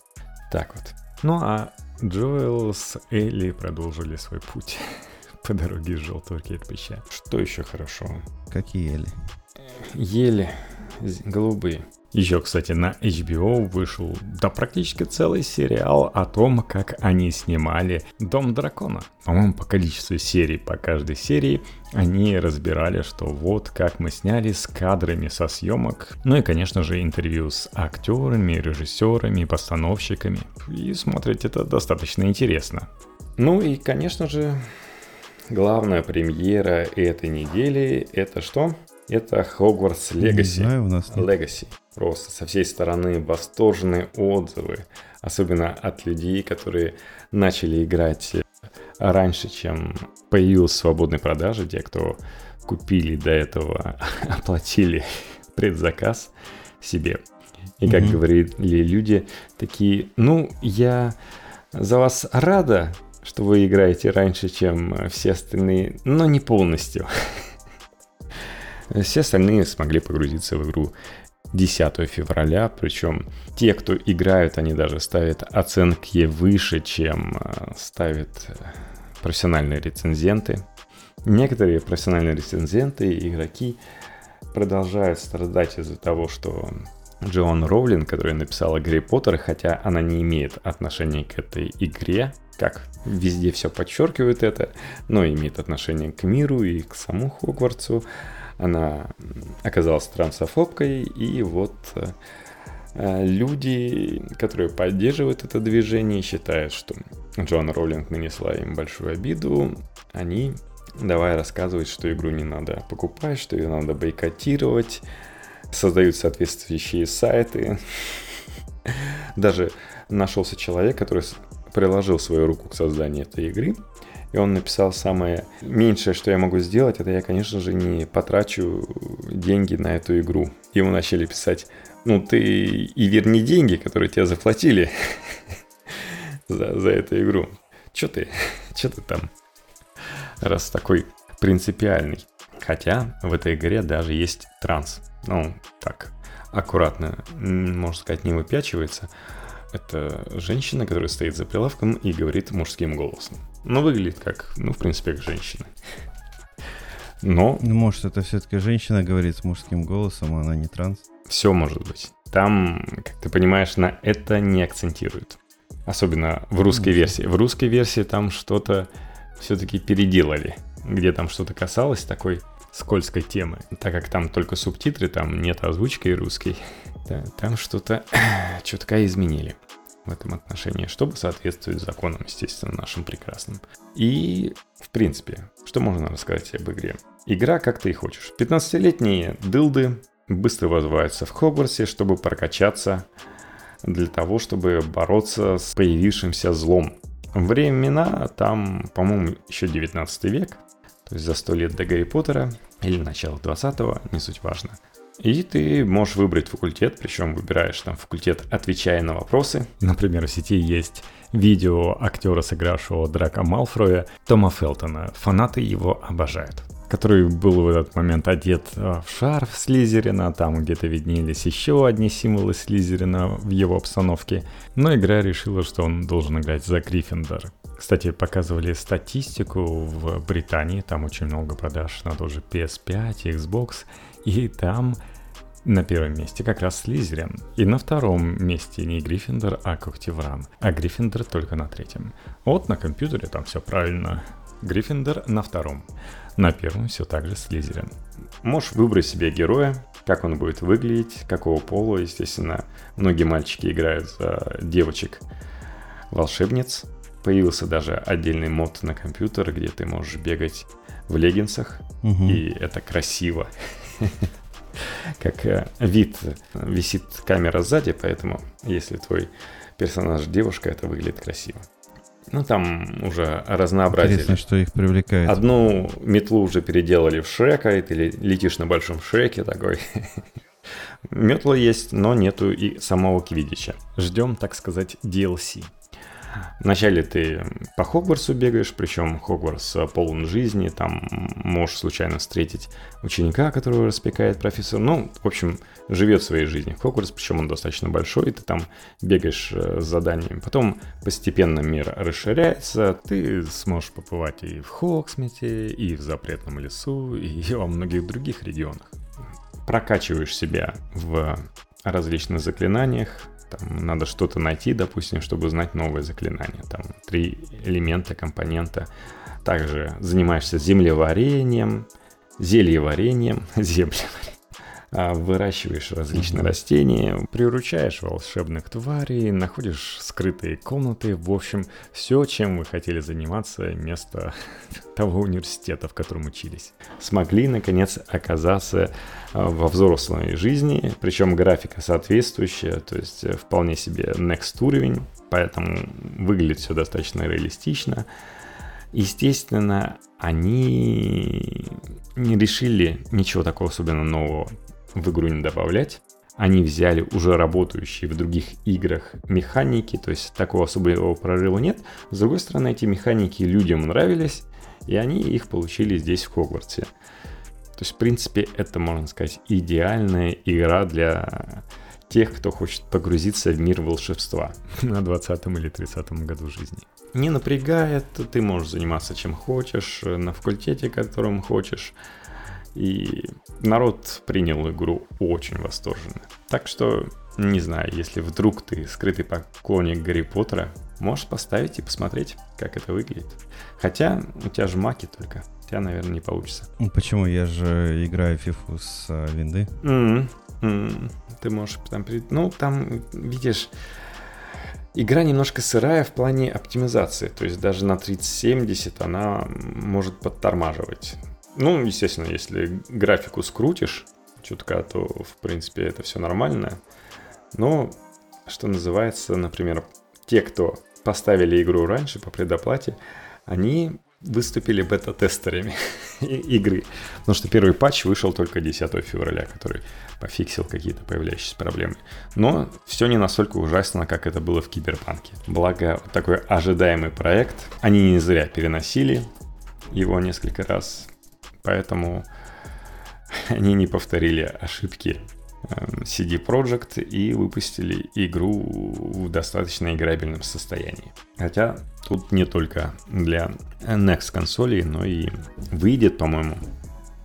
Так вот. Ну а Джоэл с Элли продолжили свой путь по дороге из желтого кирпича. Что еще хорошо? Какие Элли? Ели голубые. Еще, кстати, на HBO вышел да практически целый сериал о том, как они снимали «Дом дракона». По-моему, по количеству серий, по каждой серии они разбирали, что вот как мы сняли с кадрами со съемок. Ну и, конечно же, интервью с актерами, режиссерами, постановщиками. И смотреть это достаточно интересно. Ну и, конечно же, главная премьера этой недели это что? Это Хогвартс Legacy. Не знаю, у нас нет. Legacy. Просто со всей стороны восторженные отзывы, особенно от людей, которые начали играть раньше, чем появилась свободной продажи, те, кто купили до этого, оплатили предзаказ себе. И как mm-hmm. говорили люди, такие, ну, я за вас рада, что вы играете раньше, чем все остальные, но не полностью. Все остальные смогли погрузиться в игру 10 февраля, причем те, кто играют, они даже ставят оценки выше, чем э, ставят э, профессиональные рецензенты. Некоторые профессиональные рецензенты и игроки продолжают страдать из-за того, что Джоан Роулин, которая написала Гарри Поттер, хотя она не имеет отношения к этой игре, как везде все подчеркивает это, но имеет отношение к миру и к самому Хогвартсу, она оказалась трансофобкой, и вот э, люди, которые поддерживают это движение, считают, что Джоан Роулинг нанесла им большую обиду, они давай рассказывать, что игру не надо покупать, что ее надо бойкотировать, создают соответствующие сайты. Даже нашелся человек, который приложил свою руку к созданию этой игры, и он написал самое меньшее, что я могу сделать, это я, конечно же, не потрачу деньги на эту игру. Ему начали писать, ну ты и верни деньги, которые тебе заплатили за, за эту игру. Че ты? Че ты там? Раз такой принципиальный. Хотя в этой игре даже есть транс. Ну, так, аккуратно, можно сказать, не выпячивается. Это женщина, которая стоит за прилавком и говорит мужским голосом но выглядит как, ну, в принципе, как женщина. Но... Ну, может, это все-таки женщина говорит с мужским голосом, а она не транс? Все может быть. Там, как ты понимаешь, на это не акцентируют. Особенно в русской ну, версии. В русской версии там что-то все-таки переделали. Где там что-то касалось такой скользкой темы. Так как там только субтитры, там нет озвучки русской. Там что-то чутка изменили в этом отношении, чтобы соответствовать законам, естественно, нашим прекрасным. И, в принципе, что можно рассказать об игре? Игра, как ты и хочешь. 15-летние дылды быстро вызываются в Хогвартсе, чтобы прокачаться для того, чтобы бороться с появившимся злом. Времена там, по-моему, еще 19 век, то есть за 100 лет до Гарри Поттера или начало 20-го, не суть важно. И ты можешь выбрать факультет, причем выбираешь там факультет, отвечая на вопросы. Например, в сети есть видео актера, сыгравшего Драка Малфроя, Тома Фелтона. Фанаты его обожают который был в этот момент одет э, в шарф Слизерина, там где-то виднелись еще одни символы Слизерина в его обстановке, но игра решила, что он должен играть за Гриффиндор. Кстати, показывали статистику в Британии, там очень много продаж на тоже PS5, Xbox, и там на первом месте как раз Слизерин. И на втором месте не Гриффиндор, а Когтевран. А Гриффиндор только на третьем. Вот на компьютере там все правильно. Гриффиндор на втором. На первом все так же Слизерин. Можешь выбрать себе героя, как он будет выглядеть, какого пола. Естественно, многие мальчики играют за девочек волшебниц. Появился даже отдельный мод на компьютер, где ты можешь бегать в леггинсах, угу. и это красиво. Как э, вид висит камера сзади, поэтому если твой персонаж девушка, это выглядит красиво. Ну, там уже разнообразие. Интересно, что их привлекает. Одну метлу уже переделали в Шрека, и ты летишь на большом Шреке такой. Метла есть, но нету и самого Квидича. Ждем, так сказать, DLC. Вначале ты по Хогвартсу бегаешь, причем Хогвартс полон жизни, там можешь случайно встретить ученика, которого распекает профессор. Ну, в общем, живет своей жизнью. Хогвартс, причем он достаточно большой, ты там бегаешь э, с заданиями. Потом постепенно мир расширяется, ты сможешь побывать и в Хоксмите, и в Запретном лесу, и во многих других регионах. Прокачиваешь себя в различных заклинаниях, там надо что-то найти, допустим, чтобы узнать новое заклинание. Там три элемента, компонента. Также занимаешься землеварением, зельеварением, землеварением. А, выращиваешь различные mm-hmm. растения, приручаешь волшебных тварей, находишь скрытые комнаты, в общем, все, чем вы хотели заниматься вместо того университета, в котором учились. Смогли, наконец, оказаться а, во взрослой жизни, причем графика соответствующая, то есть э, вполне себе next уровень, поэтому выглядит все достаточно реалистично. Естественно, они не решили ничего такого особенно нового в игру не добавлять. Они взяли уже работающие в других играх механики, то есть такого особого прорыва нет. С другой стороны, эти механики людям нравились, и они их получили здесь в Хогвартсе. То есть, в принципе, это, можно сказать, идеальная игра для тех, кто хочет погрузиться в мир волшебства на 20 или 30 году жизни. Не напрягает, ты можешь заниматься чем хочешь, на факультете, которым хочешь. И народ принял игру очень восторженно. Так что, не знаю, если вдруг ты скрытый поклонник Гарри Поттера, можешь поставить и посмотреть, как это выглядит. Хотя у тебя же маки только. У тебя, наверное, не получится. Ну, почему? Я же играю в фифу с а, винды. Mm-hmm. Mm-hmm. Ты можешь там... Ну, там, видишь... Игра немножко сырая в плане оптимизации, то есть даже на 3070 она может подтормаживать. Ну, естественно, если графику скрутишь чутка, то, в принципе, это все нормально. Но, что называется, например, те, кто поставили игру раньше по предоплате, они выступили бета-тестерами игры. Потому что первый патч вышел только 10 февраля, который пофиксил какие-то появляющиеся проблемы. Но все не настолько ужасно, как это было в Киберпанке. Благо, такой ожидаемый проект, они не зря переносили его несколько раз. Поэтому они не повторили ошибки эм, CD Projekt и выпустили игру в достаточно играбельном состоянии. Хотя тут не только для Next консолей, но и выйдет, по-моему,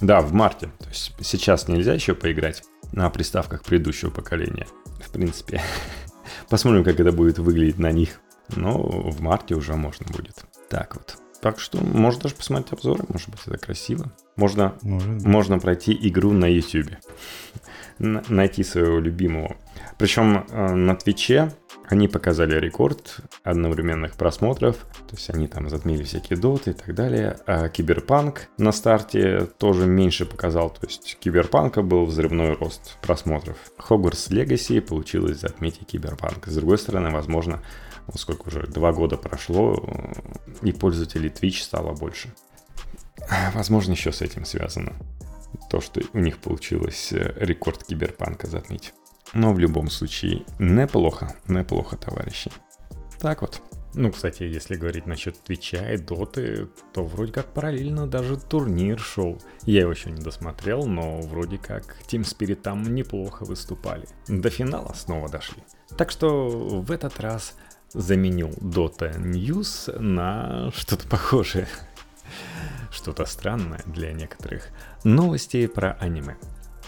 да, в марте. То есть сейчас нельзя еще поиграть на приставках предыдущего поколения. В принципе, посмотрим, как это будет выглядеть на них. Но в марте уже можно будет. Так вот. Так что можно даже посмотреть обзоры, может быть, это красиво. Можно, может можно пройти игру на YouTube. Найти своего любимого. Причем э, на Твиче они показали рекорд одновременных просмотров. То есть они там затмили всякие доты и так далее. А Киберпанк на старте тоже меньше показал. То есть Киберпанка был взрывной рост просмотров. Hogwarts Legacy получилось затмить и Киберпанк. С другой стороны, возможно, сколько уже, два года прошло, и пользователей Twitch стало больше. Возможно, еще с этим связано. То, что у них получилось э, рекорд киберпанка затмить. Но в любом случае, неплохо, неплохо, товарищи. Так вот. Ну, кстати, если говорить насчет Твича и Доты, то вроде как параллельно даже турнир шел. Я его еще не досмотрел, но вроде как Team Spirit там неплохо выступали. До финала снова дошли. Так что в этот раз заменил Dota News на что-то похожее. Что-то странное для некоторых. Новости про аниме.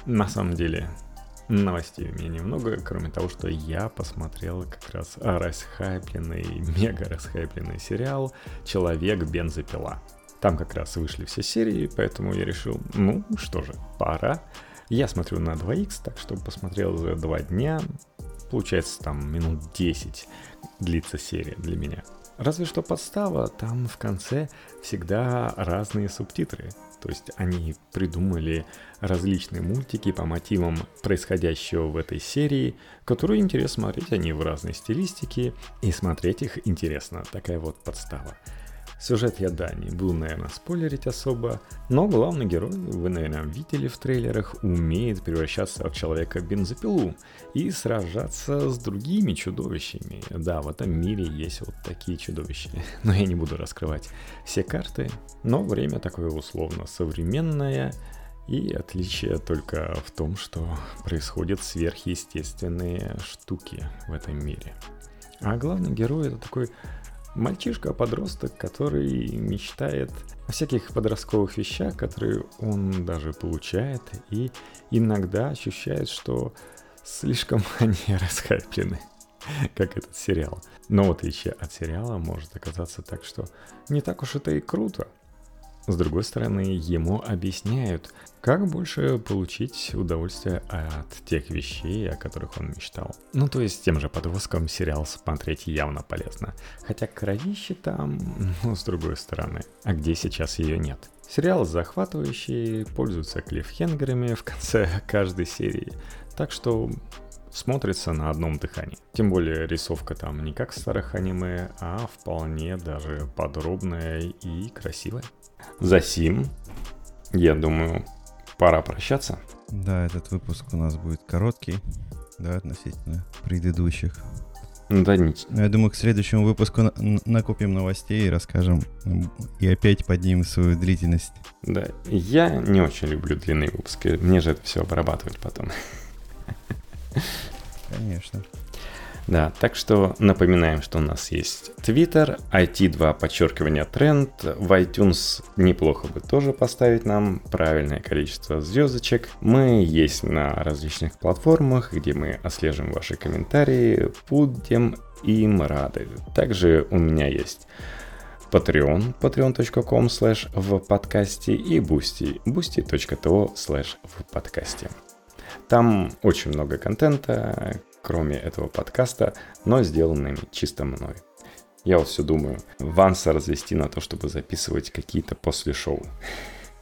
На самом деле, новостей у меня немного, кроме того, что я посмотрел как раз расхайпленный, мега расхайпленный сериал «Человек бензопила». Там как раз вышли все серии, поэтому я решил, ну что же, пора. Я смотрю на 2х, так что посмотрел за два дня. Получается там минут 10 длится серия для меня. Разве что подстава, там в конце всегда разные субтитры. То есть они придумали различные мультики по мотивам происходящего в этой серии, которые интересно смотреть, они в разной стилистике, и смотреть их интересно. Такая вот подстава. Сюжет я, да, не буду, наверное, спойлерить особо, но главный герой, вы, наверное, видели в трейлерах, умеет превращаться в человека-бензопилу и сражаться с другими чудовищами. Да, в этом мире есть вот такие чудовища, но я не буду раскрывать все карты, но время такое условно современное, и отличие только в том, что происходят сверхъестественные штуки в этом мире. А главный герой это такой мальчишка-подросток, который мечтает о всяких подростковых вещах, которые он даже получает, и иногда ощущает, что слишком они расхайплены, как этот сериал. Но в отличие от сериала может оказаться так, что не так уж это и круто. С другой стороны, ему объясняют, как больше получить удовольствие от тех вещей, о которых он мечтал. Ну, то есть тем же подросткам сериал смотреть явно полезно. Хотя кровище там, ну, с другой стороны. А где сейчас ее нет? Сериал захватывающий, пользуется клиффхенгерами в конце каждой серии. Так что смотрится на одном дыхании. Тем более рисовка там не как в старых аниме, а вполне даже подробная и красивая. За сим, я думаю, пора прощаться. Да, этот выпуск у нас будет короткий, да, относительно предыдущих. Да, ничего. Я думаю, к следующему выпуску на- накупим новостей и расскажем, и опять поднимем свою длительность. Да, я не очень люблю длинные выпуски, мне же это все обрабатывать потом. Конечно. Да, так что напоминаем, что у нас есть Twitter, IT2 подчеркивание тренд, в iTunes неплохо бы тоже поставить нам правильное количество звездочек. Мы есть на различных платформах, где мы отслеживаем ваши комментарии, будем им рады. Также у меня есть Patreon, patreon.com slash в подкасте и Boosty, boosty.to slash в подкасте. Там очень много контента, кроме этого подкаста, но сделанными чисто мной. Я вот все думаю, Ванса развести на то, чтобы записывать какие-то после шоу.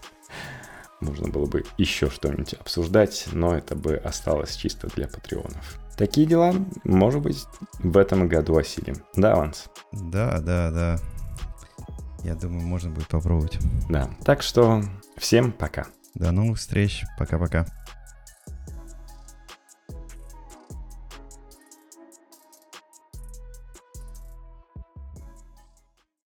Можно было бы еще что-нибудь обсуждать, но это бы осталось чисто для патреонов. Такие дела, может быть, в этом году осилим. Да, Ванс? Да, да, да. Я думаю, можно будет попробовать. Да. Так что всем пока. До новых встреч. Пока-пока.